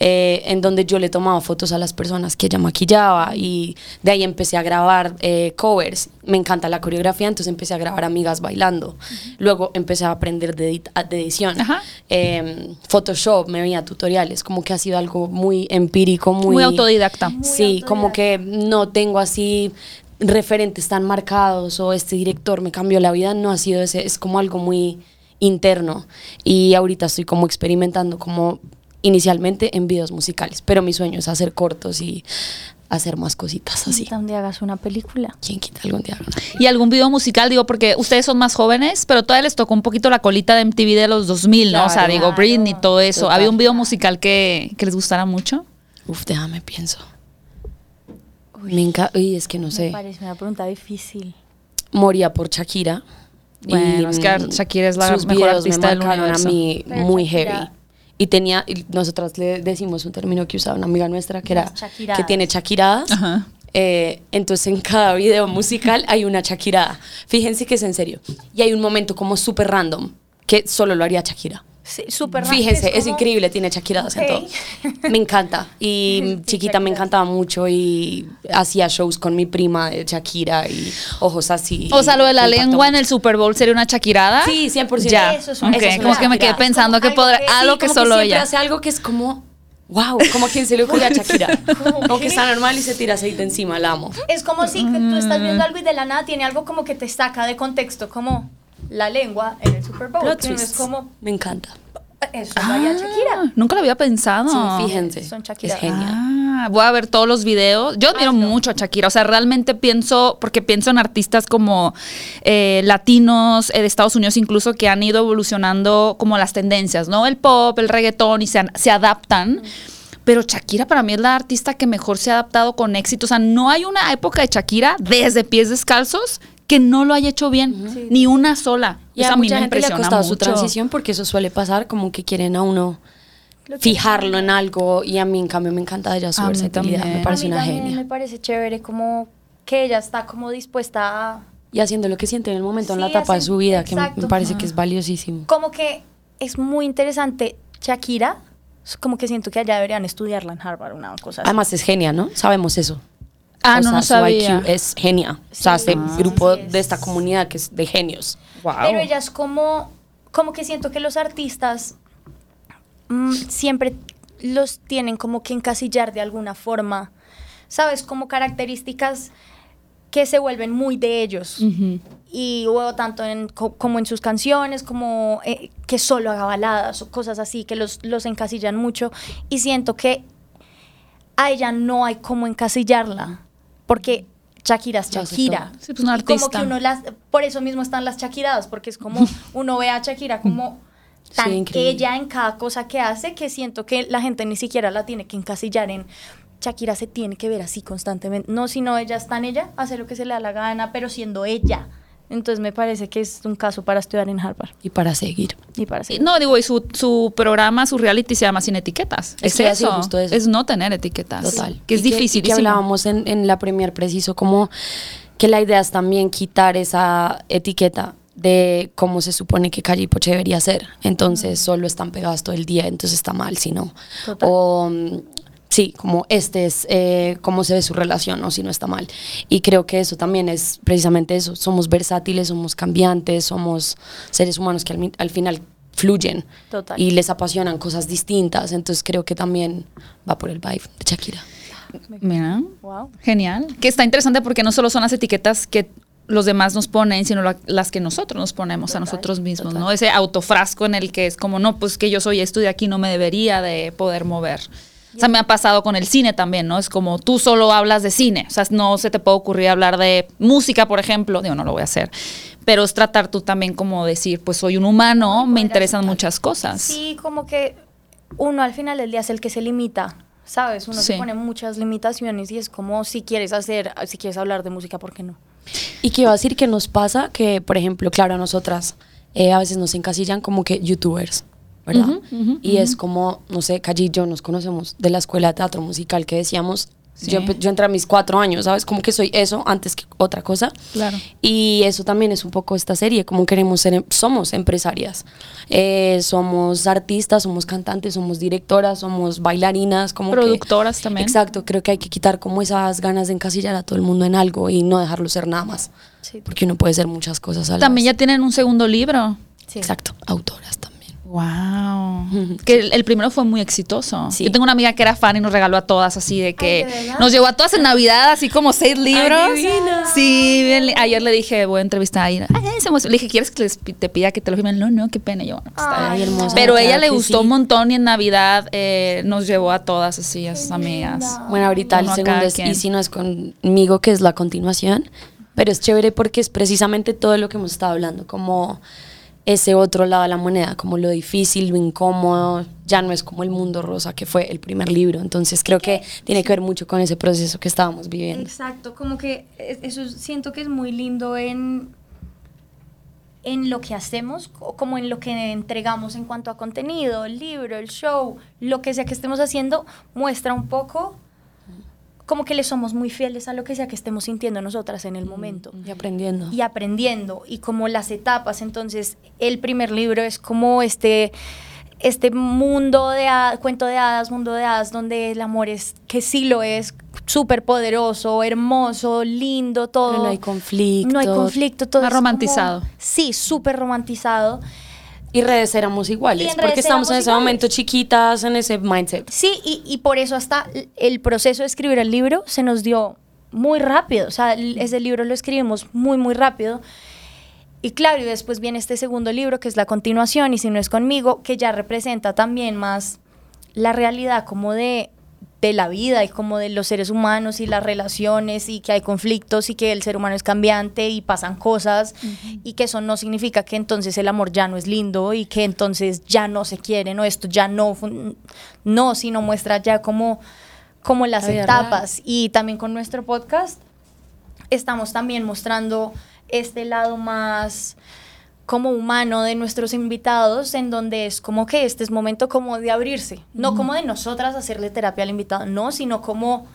S1: eh, en donde yo le tomaba fotos a las personas que ella maquillaba y de ahí empecé a grabar eh, covers. Me encanta la coreografía, entonces empecé a grabar amigas bailando. Luego empecé a aprender de, edit- de edición.
S4: Ajá.
S1: Eh, Photoshop, me veía tutoriales, como que ha sido algo muy empírico, muy,
S4: Muy autodidacta.
S2: Muy
S1: sí, como que no tengo así referentes tan marcados o este director me cambió la vida, no ha sido ese, es como algo muy interno y ahorita estoy como experimentando como inicialmente en videos musicales, pero mi sueño es hacer cortos y hacer más cositas así.
S2: ¿Quién quita un día hagas una película?
S1: ¿Quién quita algún día?
S4: Y algún video musical, digo, porque ustedes son más jóvenes, pero todavía les tocó un poquito la colita de MTV de los 2000, ¿no? O sea,
S1: Claro.
S4: digo, Britney, todo eso.
S1: Total.
S4: ¿Había un video musical que, que les gustara mucho?
S1: Uf, déjame pienso. Me encanta, uy, es que no
S2: Me
S1: sé.
S2: parece una pregunta difícil.
S1: Moría por Shakira.
S4: Bueno, es que
S1: mm,
S4: Shakira es la
S1: sus
S4: mejor artista
S1: me
S4: del universo.
S1: a mí
S2: Pero
S1: muy
S2: Shakira-
S1: heavy. Y tenía, y nosotras le decimos un término que usaba una amiga nuestra que era
S2: Las Shakiradas.
S1: que tiene Shakiradas.
S4: Ajá.
S1: Eh, entonces en cada video musical hay una Shakirada. Fíjense que es en serio. Y hay un momento como súper random que solo lo haría Shakira.
S2: Sí, súper
S1: Fíjense, es,
S2: como-
S1: increíble, tiene Shakiradas en
S2: Ok.
S1: todo. Me encanta. Y
S2: Sí,
S1: chiquita me
S2: Shakira.
S1: encantaba mucho y hacía shows con mi prima de Shakira y ojos así.
S4: O sea, lo de la lengua en el Super Bowl sería una Shakirada.
S1: Sí, 100%.
S4: Ya,
S2: Eso es una-
S4: ok,
S2: eso es una
S4: como que me quedé
S1: Shakira.
S4: pensando que
S2: Algo
S4: podrá,
S2: que-
S4: algo
S1: Sí,
S4: que
S1: como
S4: solo
S1: siempre
S4: ella.
S1: hace algo que es como, wow, como quien se le ocurre a Shakira. como que está normal y se tira aceite encima, la amo.
S2: Es como si que tú estás
S1: Mm.
S2: viendo algo y de la nada tiene algo como que te saca de contexto, como la lengua en el Super Bowl.
S1: Plot
S2: es como,
S1: Me encanta.
S2: eso haría Shakira.
S4: Ah, nunca lo había pensado.
S1: Sí, fíjense.
S2: son
S1: es
S2: Shakira.
S1: genial.
S4: Ah. Voy a ver todos los videos. Yo admiro mucho a Shakira. O sea, realmente pienso, porque pienso en artistas como eh, latinos eh, de Estados Unidos incluso que han ido evolucionando como las tendencias, ¿no? El pop, el reggaetón y se, se adaptan. Pero Shakira para mí es la artista que mejor se ha adaptado con éxito. O sea, no hay una época de Shakira desde pies descalzos que no lo haya hecho bien, ni una sola.
S1: Y a, mucha gente le ha costado su transición porque eso suele pasar, como que quieren a uno fijarlo en algo y a mí en cambio me encanta ella su versatilidad, me parece una genia.
S2: Me parece chévere como que ella está como dispuesta a...
S1: Y haciendo lo que siente en el momento, en la etapa de su vida, que me, parece que es valiosísimo.
S2: Como que es muy interesante Shakira, como que siento que allá deberían estudiarla en Harvard, una cosa así.
S1: Además es genia, ¿no? Sabemos eso.
S4: Ah, no, no sabía.
S1: es genia. o sea, este grupo de esta comunidad que es de genios.
S2: Pero ella es como, como que siento que los artistas mm, siempre los tienen como que encasillar de alguna forma, ¿sabes? Como características que se vuelven muy de ellos. Y luego tanto en, como en sus canciones, como eh, que solo haga baladas o cosas así, que los, los encasillan mucho. Y siento que a ella no hay como encasillarla porque Shakira es Shakira.
S4: Sí, pues una artista.
S2: como que uno las, por eso mismo están las Shakiradas, porque es como uno ve a Shakira como tan ella en cada cosa que hace que siento que la gente ni siquiera la tiene que encasillar en Shakira se tiene que ver así constantemente. No, sino ella está en ella, hace lo que se le da la gana, pero siendo ella. Entonces me parece que es un caso para estudiar en Harvard.
S1: Y para seguir.
S2: Y para seguir.
S4: No, digo, y su, su programa, su reality se llama Sin Etiquetas. Es, eso, Es no tener etiquetas. Total. Que es difícil.
S1: Que, hablábamos en, en la premier preciso, como que la idea es también quitar esa etiqueta de cómo se supone que Calle y Poche debería ser. Entonces solo están pegadas todo el día, entonces está mal, si no. O sí, como este es eh, cómo se ve su relación o si no está mal. Y creo que eso también es precisamente eso. Somos versátiles, somos cambiantes, somos seres humanos que al, final fluyen y les apasionan cosas distintas. Entonces creo que también va por el vibe de Shakira.
S4: Mira, wow. genial. Que está interesante porque no solo son las etiquetas que los demás nos ponen, sino las que nosotros nos ponemos a nosotros mismos, ¿no? Ese autofrasco en el que es como, no, pues que yo soy esto de aquí, no me debería de poder mover. O sea, me ha pasado con el cine también, ¿no? Es como tú solo hablas de cine, o sea, no se te puede ocurrir hablar de música, por ejemplo, digo, no lo voy a hacer, pero es tratar tú también como decir, pues soy un humano, me interesan muchas cosas.
S2: Sí, como que uno al final del día es el que se limita, ¿sabes? Uno se pone muchas limitaciones y es como si quieres hacer, si quieres hablar de música, ¿por qué no?
S1: Y que iba a decir que nos pasa que, por ejemplo, claro, a nosotras eh, a veces nos encasillan como que youtubers. ¿Verdad? y es como, no sé, Calle y yo nos conocemos de la escuela de teatro musical que decíamos, yo, yo, entré a mis cuatro años, ¿sabes? Como que soy eso antes que otra cosa.
S4: Claro.
S1: Y eso también es un poco esta serie, como queremos ser, em, somos empresarias, eh, somos artistas, somos cantantes, somos directoras, somos bailarinas, como
S4: productoras también.
S1: Exacto, creo que hay que quitar como esas ganas de encasillar a todo el mundo en algo y no dejarlo ser nada más. Sí. Porque uno puede ser muchas cosas a la
S4: También ya tienen un segundo libro.
S1: Sí. Exacto, autoras también.
S4: Wow. Que el, primero fue muy exitoso. Yo tengo una amiga que era fan y nos regaló a todas así de que nos llevó a todas en Navidad, así como seis libros. sí, ayer le dije, voy a entrevistar a ella. Le dije, ¿quieres que te pida que te lo firmen? No, no, qué pena. Yo, pues, Pero ella le gustó un montón y en Navidad eh, nos llevó a todas así, a sus amigas.
S1: Bueno, ahorita el segundo es Y si no es conmigo, que es la continuación. Pero es chévere porque es precisamente todo lo que hemos estado hablando, como ese otro lado de la moneda, como lo difícil, lo incómodo, ya no es como el mundo rosa que fue el primer libro. Entonces creo que tiene que ver mucho con ese proceso que estábamos viviendo.
S2: Exacto, como que eso siento que es muy lindo en, en lo que hacemos, como en lo que entregamos en cuanto a contenido, el libro, el show, lo que sea que estemos haciendo, muestra un poco como que le somos muy fieles a lo que sea que estemos sintiendo nosotras en el momento.
S1: Y aprendiendo.
S2: Y aprendiendo, y como las etapas. Entonces, el primer libro es como este este mundo de cuento de hadas, mundo de hadas, donde el amor es, que sí lo es, súper poderoso, hermoso, lindo, todo.
S1: no hay conflicto.
S2: No hay conflicto, todo.
S4: es romantizado.
S2: sí, súper romantizado.
S1: Y redes éramos iguales, porque estamos en ese momento chiquitas, en ese mindset.
S2: Sí, y, y, por eso hasta el proceso de escribir el libro se nos dio muy rápido. O sea, ese libro lo escribimos muy, muy rápido. Y claro, y después viene este segundo libro, que es la continuación, y si no es conmigo, que ya representa también más la realidad como de de la vida y como de los seres humanos y las relaciones y que hay conflictos y que el ser humano es cambiante y pasan cosas y que eso no significa que entonces el amor ya no es lindo y que entonces ya no se quiere, no, esto ya no, no, sino muestra ya como, como las
S1: La
S2: etapas. Y también con nuestro podcast estamos también mostrando este lado más como humano de nuestros invitados, en donde es como que este es momento como de abrirse, no como de nosotras hacerle terapia al invitado, no, sino como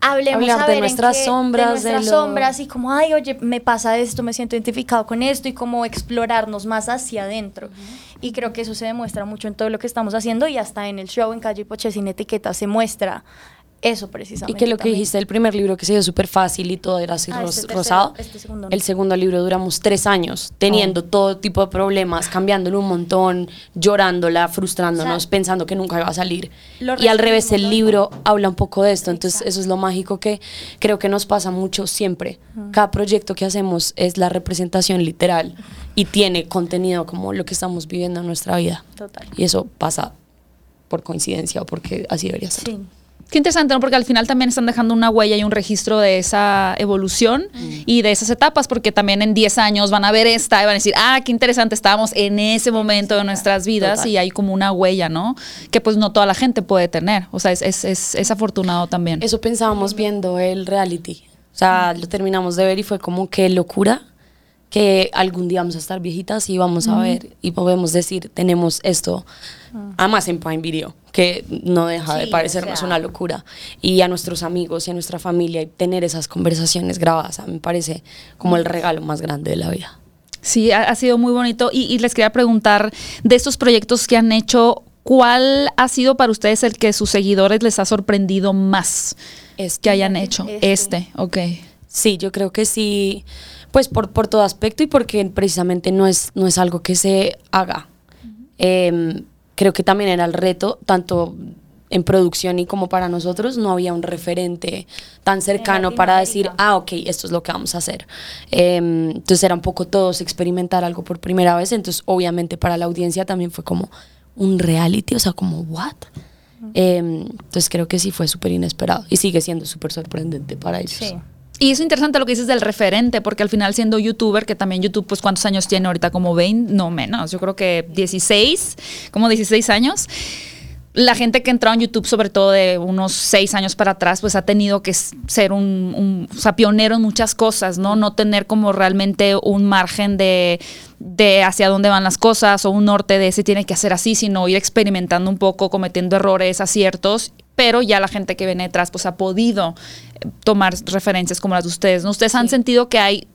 S2: hablemos
S1: Hablar
S2: a
S1: de
S2: ver en
S1: nuestras
S2: qué-
S1: sombras,
S2: de
S1: de
S2: nuestras
S1: lo-
S2: sombras y como, ay, oye, me pasa esto, me siento identificado con esto y como explorarnos más hacia adentro. Y creo que eso se demuestra mucho en todo lo que estamos haciendo y hasta en el show en Calle Poche sin etiqueta se muestra eso
S1: Y
S2: precisamente.
S1: que lo que dijiste del primer libro que se dio súper fácil y todo era así
S2: Ah,
S1: ros-
S2: este tercero,
S1: rosado.
S2: este segundo no.
S1: el segundo libro duramos tres años teniendo
S2: Oh.
S1: todo tipo de problemas, cambiándolo un montón, llorándola, frustrándonos,
S2: O sea,
S1: pensando que nunca iba a salir. Y al revés, el libro habla un poco de esto. Entonces,
S2: Exacto.
S1: eso es lo mágico que creo que nos pasa mucho siempre. Cada proyecto que hacemos es la representación literal y tiene contenido como lo que estamos viviendo en nuestra vida.
S2: Total.
S1: Y eso pasa por coincidencia o porque así debería ser.
S2: Sí.
S4: Qué interesante, ¿no? Porque al final también están dejando una huella y un registro de esa evolución y de esas etapas, porque también en 10 años van a ver esta y van a decir, ah, qué interesante, estábamos en ese momento de nuestras vidas
S1: Total.
S4: y hay como una huella, ¿no? Que pues no toda la gente puede tener. O sea, es, es, es, es afortunado también.
S1: Eso pensábamos viendo el reality. O sea, lo terminamos de ver y fue como qué locura que algún día vamos a estar viejitas y vamos a ver y podemos decir, tenemos esto, además en Prime Video, que no deja de parecernos
S2: o sea.
S1: una locura. Y a nuestros amigos y a nuestra familia y tener esas conversaciones grabadas, a mí me parece como el regalo más grande de la vida.
S4: Sí, ha, ha sido muy bonito. Y, y les quería preguntar, de estos proyectos que han hecho, ¿cuál ha sido para ustedes el que sus seguidores les ha sorprendido más
S1: Este.
S4: que hayan hecho?
S2: Este.
S4: Este, ok.
S1: Sí, yo creo que sí, pues por, por todo aspecto y porque precisamente no es, no es algo que se haga. Em, creo que también era el reto, tanto en producción y como para nosotros, no había un referente tan cercano para decir, ah, ok, esto es lo que vamos a hacer. Em, entonces era un poco todos experimentar algo por primera vez, entonces obviamente para la audiencia también fue como un reality, o sea, como, ¿what? Em, entonces creo que sí fue súper inesperado y sigue siendo súper sorprendente para ellos.
S2: Sí.
S4: Y es interesante lo que dices del referente, porque al final siendo youtuber, que también YouTube, pues cuántos años tiene ahorita, como 20, no menos, yo creo que 16, como 16 años. La gente que ha en YouTube, sobre todo de unos 6 años para atrás, pues ha tenido que ser un, un- pionero en muchas cosas, ¿no? No tener como realmente un margen de, de hacia dónde van las cosas o un norte de se tiene que hacer así, sino ir experimentando un poco, cometiendo errores, aciertos pero ya la gente que viene detrás pues ha podido eh, tomar referencias como las de ustedes. ¿no? ¿Ustedes han sentido que hay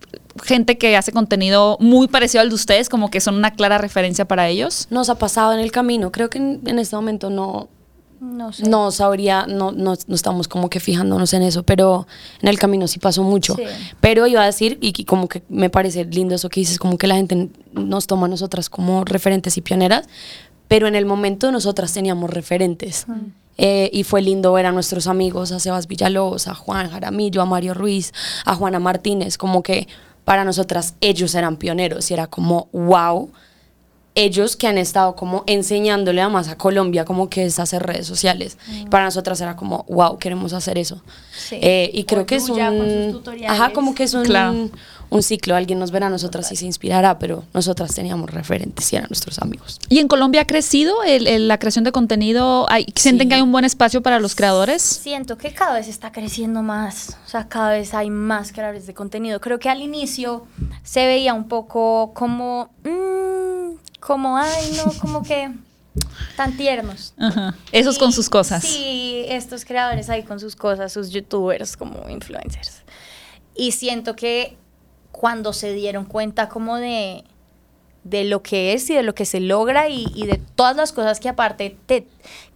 S4: gente que hace contenido muy parecido al de ustedes, como que son una clara referencia para ellos?
S1: nos ha pasado en el camino. Creo que en, en este momento no,
S2: No sé.
S1: no sabría, no, no, no estamos como que fijándonos en eso, pero en el camino sí pasó mucho.
S2: Sí.
S1: Pero iba a decir, y, como que me parece lindo eso que dices, como que la gente nos toma a nosotras como referentes y pioneras, pero en el momento nosotras teníamos referentes. Eh, y fue lindo ver a nuestros amigos, a Sebas Villalobos, a Juan Jaramillo, a Mario Ruiz, a Juana Martínez, como que para nosotras ellos eran pioneros y era como, wow, ellos que han estado como enseñándole además a Colombia como que es hacer redes sociales. Para nosotras era como, wow, queremos hacer eso.
S2: Sí.
S1: Eh, y creo que es
S2: Yuya con sus
S1: un... Ajá, como que es un,
S4: Claro.
S1: Un ciclo. Alguien nos verá a nosotras y se inspirará, pero nosotras teníamos referentes y eran nuestros amigos.
S4: ¿Y en Colombia ha crecido el- el- la creación de contenido? ¿Hay- ¿Sienten
S1: Sí.
S4: que hay un buen espacio para los creadores?
S2: Siento que cada vez está creciendo más, o sea, cada vez hay más creadores de contenido. Creo que al inicio se veía un poco como, mm, como, ay, no, como que tan tiernos.
S4: Ajá. Esos con sus cosas.
S2: Sí, estos creadores ahí con sus cosas, sus youtubers como influencers. Y siento que cuando se dieron cuenta como de, de lo que es y de lo que se logra y, y de todas las cosas que aparte te,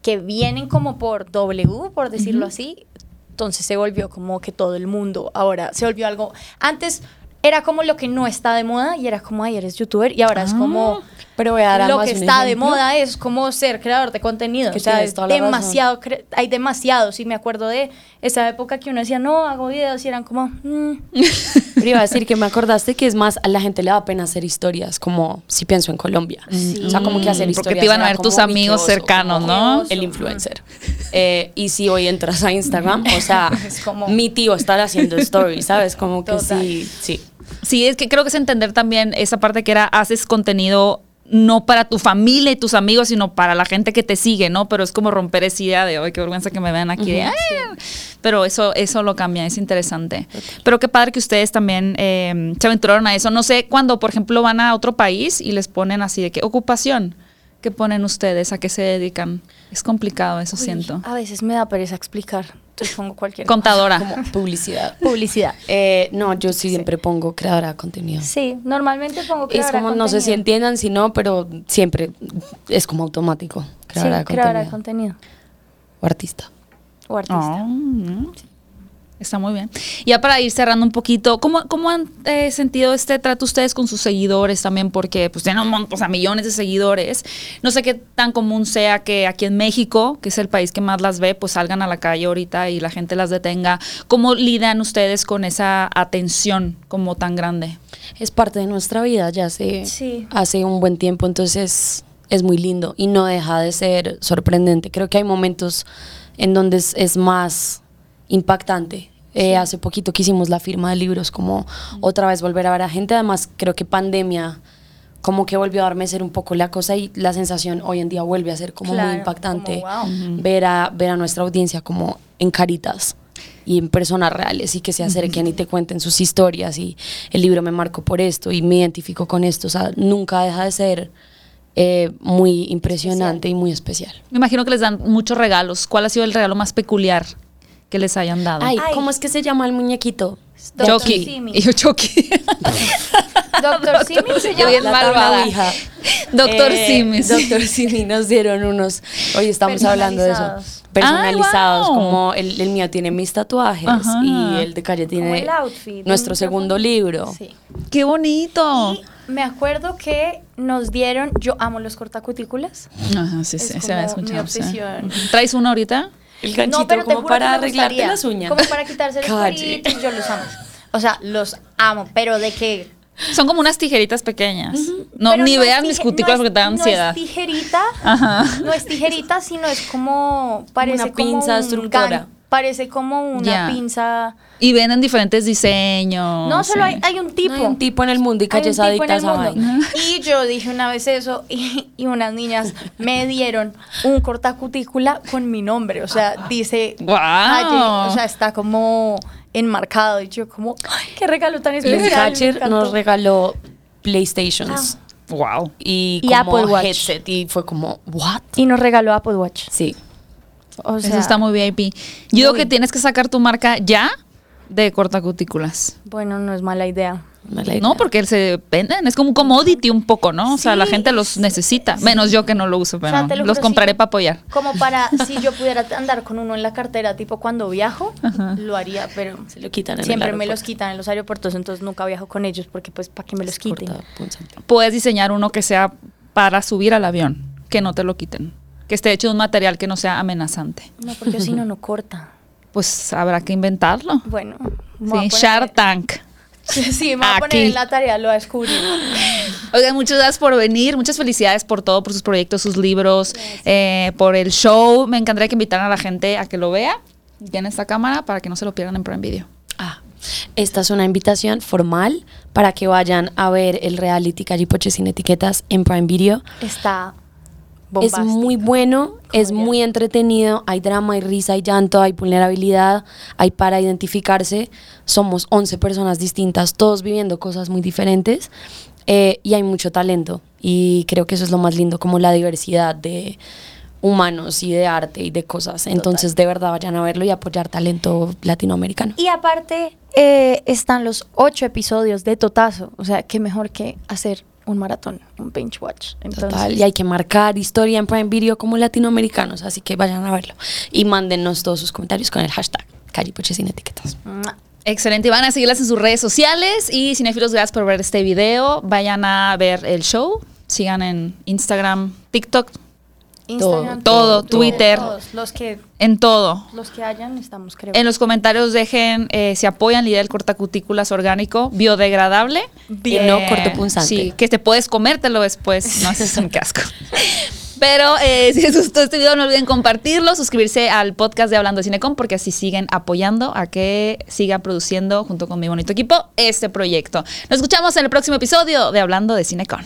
S2: que vienen como por W, por decirlo así, entonces se volvió como que todo el mundo ahora se volvió algo. Antes era como lo que no está de moda y era como, ay, eres youtuber y ahora es
S4: Ah.
S2: como
S1: Pero voy a dar
S2: lo que
S1: un
S2: está de moda es como ser creador de contenido.
S1: Que
S2: o sea, es demasiado, cre- hay demasiados. Y me acuerdo de esa época que uno decía, no, hago videos y eran como, mm,
S1: Pero iba a decir que me acordaste que es más, a la gente le da pena hacer historias, como si pienso en Colombia. O sea, como que hacer
S4: Mm,
S1: historias.
S4: porque te iban a ver tus amigos cercanos, ¿no?
S1: El influencer. Eh, y si hoy entras a Instagram, o sea,
S2: Es como-
S1: mi tío está haciendo stories, ¿sabes? Como que
S2: Total.
S1: sí, sí.
S4: Sí, es que creo que es entender también esa parte que era, haces contenido no para tu familia y tus amigos, sino para la gente que te sigue, ¿no? Pero es como romper esa idea de, ay, qué vergüenza que me vean aquí. de. Pero eso, eso lo cambia, es interesante. Pero qué padre que ustedes también eh, se aventuraron a eso. No sé, cuando, por ejemplo, van a otro país y les ponen así de que ocupación, ¿qué ponen ustedes? ¿A qué se dedican? Es complicado, eso siento.
S2: a veces me da pereza explicar. Pongo cualquier
S4: Contadora.
S1: Como publicidad.
S2: publicidad.
S1: Eh, no, yo sí siempre pongo creadora de contenido.
S2: Sí, normalmente pongo
S1: Es
S2: creadora de
S1: como, no sé si entiendan, si no, pero siempre es como automático. Creadora
S2: sí,
S1: de
S2: creadora de
S1: contenido. O artista.
S2: O artista.
S4: Ah, mm, Está muy bien. Ya para ir cerrando un poquito, ¿cómo, cómo han eh, sentido este trato ustedes con sus seguidores también? Porque pues tienen un montón, o sea, millones de seguidores. No sé qué tan común sea que aquí en México, que es el país que más las ve, pues salgan a la calle ahorita y la gente las detenga. ¿Cómo lidan ustedes con esa atención como tan grande?
S1: Es parte de nuestra vida ya hace,
S2: Sí.
S1: hace un buen tiempo, entonces es muy lindo y no deja de ser sorprendente. Creo que hay momentos en donde es, es más impactante. Eh, hace poquito que hicimos la firma de libros, como otra vez volver a ver a gente. Además, creo que pandemia como que volvió a adormecer un poco la cosa y la sensación hoy en día vuelve a ser como
S2: Claro,
S1: muy impactante
S2: como, wow.
S1: ver, a, ver a nuestra audiencia como en caritas y en personas reales y que se acerquen y te cuenten sus historias y el libro me marcó por esto y me identifico con esto. O sea, nunca deja de ser eh, muy impresionante y muy especial.
S4: Me imagino que les dan muchos regalos. ¿Cuál ha sido el regalo más peculiar que les hayan dado?
S1: Ay,
S2: Ay.
S1: ¿cómo es que se llama el muñequito?
S2: Doctor
S4: Chucky.
S2: Simi.
S4: Y yo Chucky.
S2: Doctor Simi se llama.
S4: malvada. Doctor
S1: Eh,
S4: Simis.
S1: Doctor Simi nos dieron unos, hoy estamos hablando de eso,
S2: Personalizados.
S4: Ay, wow.
S1: como el, el mío tiene mis tatuajes
S4: Ajá.
S1: y el de calle tiene
S2: el outfit,
S1: nuestro
S2: un
S1: segundo libro.
S2: Sí.
S4: ¡Qué bonito!
S2: Y me acuerdo que nos dieron, yo amo los cortacutículas.
S4: Ajá, sí,
S2: Es
S4: sí, se
S2: como
S4: había
S2: mi
S4: escuchado. sí.
S2: obsesión.
S4: ¿Traes uno ahorita?
S1: El ganchito
S2: no, pero
S1: como para arreglarte
S2: gustaría,
S1: las uñas.
S2: Como para quitarse los
S1: Calle.
S2: cueritos, yo los amo. O sea, los amo, pero de que...
S4: Son como unas tijeritas pequeñas. No,
S2: pero
S4: ni
S2: es
S4: vean mis cutículas
S2: no
S4: porque te dan ansiedad.
S2: No es tijerita,
S4: Ajá.
S2: no es tijerita, sino es como... Parece
S1: una
S2: como
S1: pinza
S2: un
S1: destructora.
S2: gan- Parece como una
S4: Ya.
S2: pinza...
S4: Y venden diferentes diseños.
S2: No, solo
S4: sí.
S2: hay, hay un tipo.
S1: No hay un tipo en el mundo y calles adictas a vaina.
S2: Y yo dije una vez eso y, y unas niñas me dieron un cortacutícula con mi nombre. O sea, dice
S4: ¡Guau!
S2: Calle, o sea, está como enmarcado. Y yo como, ¡ay, qué regalo tan especial!
S1: catcher nos regaló PlayStations
S4: Wow.
S1: y,
S2: Y
S1: como
S2: Apple Watch.
S1: headset y fue como, ¿what?
S2: Y nos regaló Apple Watch.
S1: Sí.
S2: O sea,
S4: Eso está muy VIP. Yo digo que tienes que sacar tu marca ya de cortacutículas.
S2: Bueno, no es mala idea.
S1: mala idea.
S4: No, porque se venden, es como un commodity un poco, ¿no? O sea, la gente los necesita. Menos yo que no lo uso, pero
S2: sea, te lo
S4: los compraré para apoyar.
S2: Como para, si yo pudiera andar con uno en la cartera, tipo cuando viajo, lo haría, pero
S1: Se lo quitan en el
S2: siempre me los quitan en los aeropuertos, entonces nunca viajo con ellos porque pues para que me los quiten.
S4: Puedes diseñar uno que sea para subir al avión, que no te lo quiten. Que esté hecho de un material que no sea amenazante.
S2: No, porque si no, no corta.
S4: Pues habrá que inventarlo.
S2: Bueno,
S4: Sí,
S2: poner-
S4: Shark Tank.
S2: Sí, me voy a poner
S4: Aquí.
S2: en la tarea, lo descubrí.
S4: Oigan, muchas gracias por venir, muchas felicidades por todo, por sus proyectos, sus libros, eh, por el show. Me encantaría que invitaran a la gente a que lo vea ya en esta cámara para que no se lo pierdan en Prime Video.
S1: Ah, esta es una invitación formal para que vayan a ver el reality Callipoche sin etiquetas en Prime Video.
S2: Está
S1: Es muy bueno, es muy entretenido, hay drama, hay risa, hay llanto, hay vulnerabilidad, hay para identificarse. Somos 11 personas distintas, todos viviendo cosas muy diferentes eh, y hay mucho talento. Y creo que eso es lo más lindo, como la diversidad de humanos y de arte y de cosas. Entonces, de verdad, vayan a verlo y apoyar talento latinoamericano.
S2: Y aparte, eh, están los ocho episodios de Totazo. O sea, qué mejor que hacer un maratón, un binge watch. Entonces,
S1: Total, y hay que marcar historia en Prime Video como latinoamericanos, así que vayan a verlo. Y mándennos todos sus comentarios con el hashtag Callipoche sin etiquetas.
S4: Excelente, y van a seguirlas en sus redes sociales y cinefilos, gracias por ver este video. Vayan a ver el show, Sigan en Instagram, TikTok,
S2: Instagram,
S4: todo, Twitter.
S2: todos, los que
S4: en todo.
S2: los que hayan estamos creo.
S4: En los comentarios dejen eh, si apoyan la idea del cortacutículas orgánico, biodegradable.
S1: Y no cortopunzante.
S4: Sí, que te puedes comértelo después. No haces un casco. Pero eh, si les gustó este video, no olviden compartirlo, suscribirse al podcast de Hablando de Cinecom, porque así siguen apoyando a que siga produciendo, junto con mi bonito equipo, este proyecto. Nos escuchamos en el próximo episodio de Hablando de Cinecom.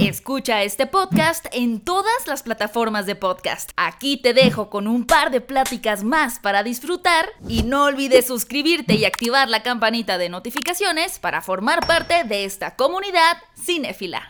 S5: Escucha este podcast en todas las plataformas de podcast. Aquí te dejo con un par de pláticas más para disfrutar y no olvides suscribirte y activar la campanita de notificaciones para formar parte de esta comunidad cinéfila.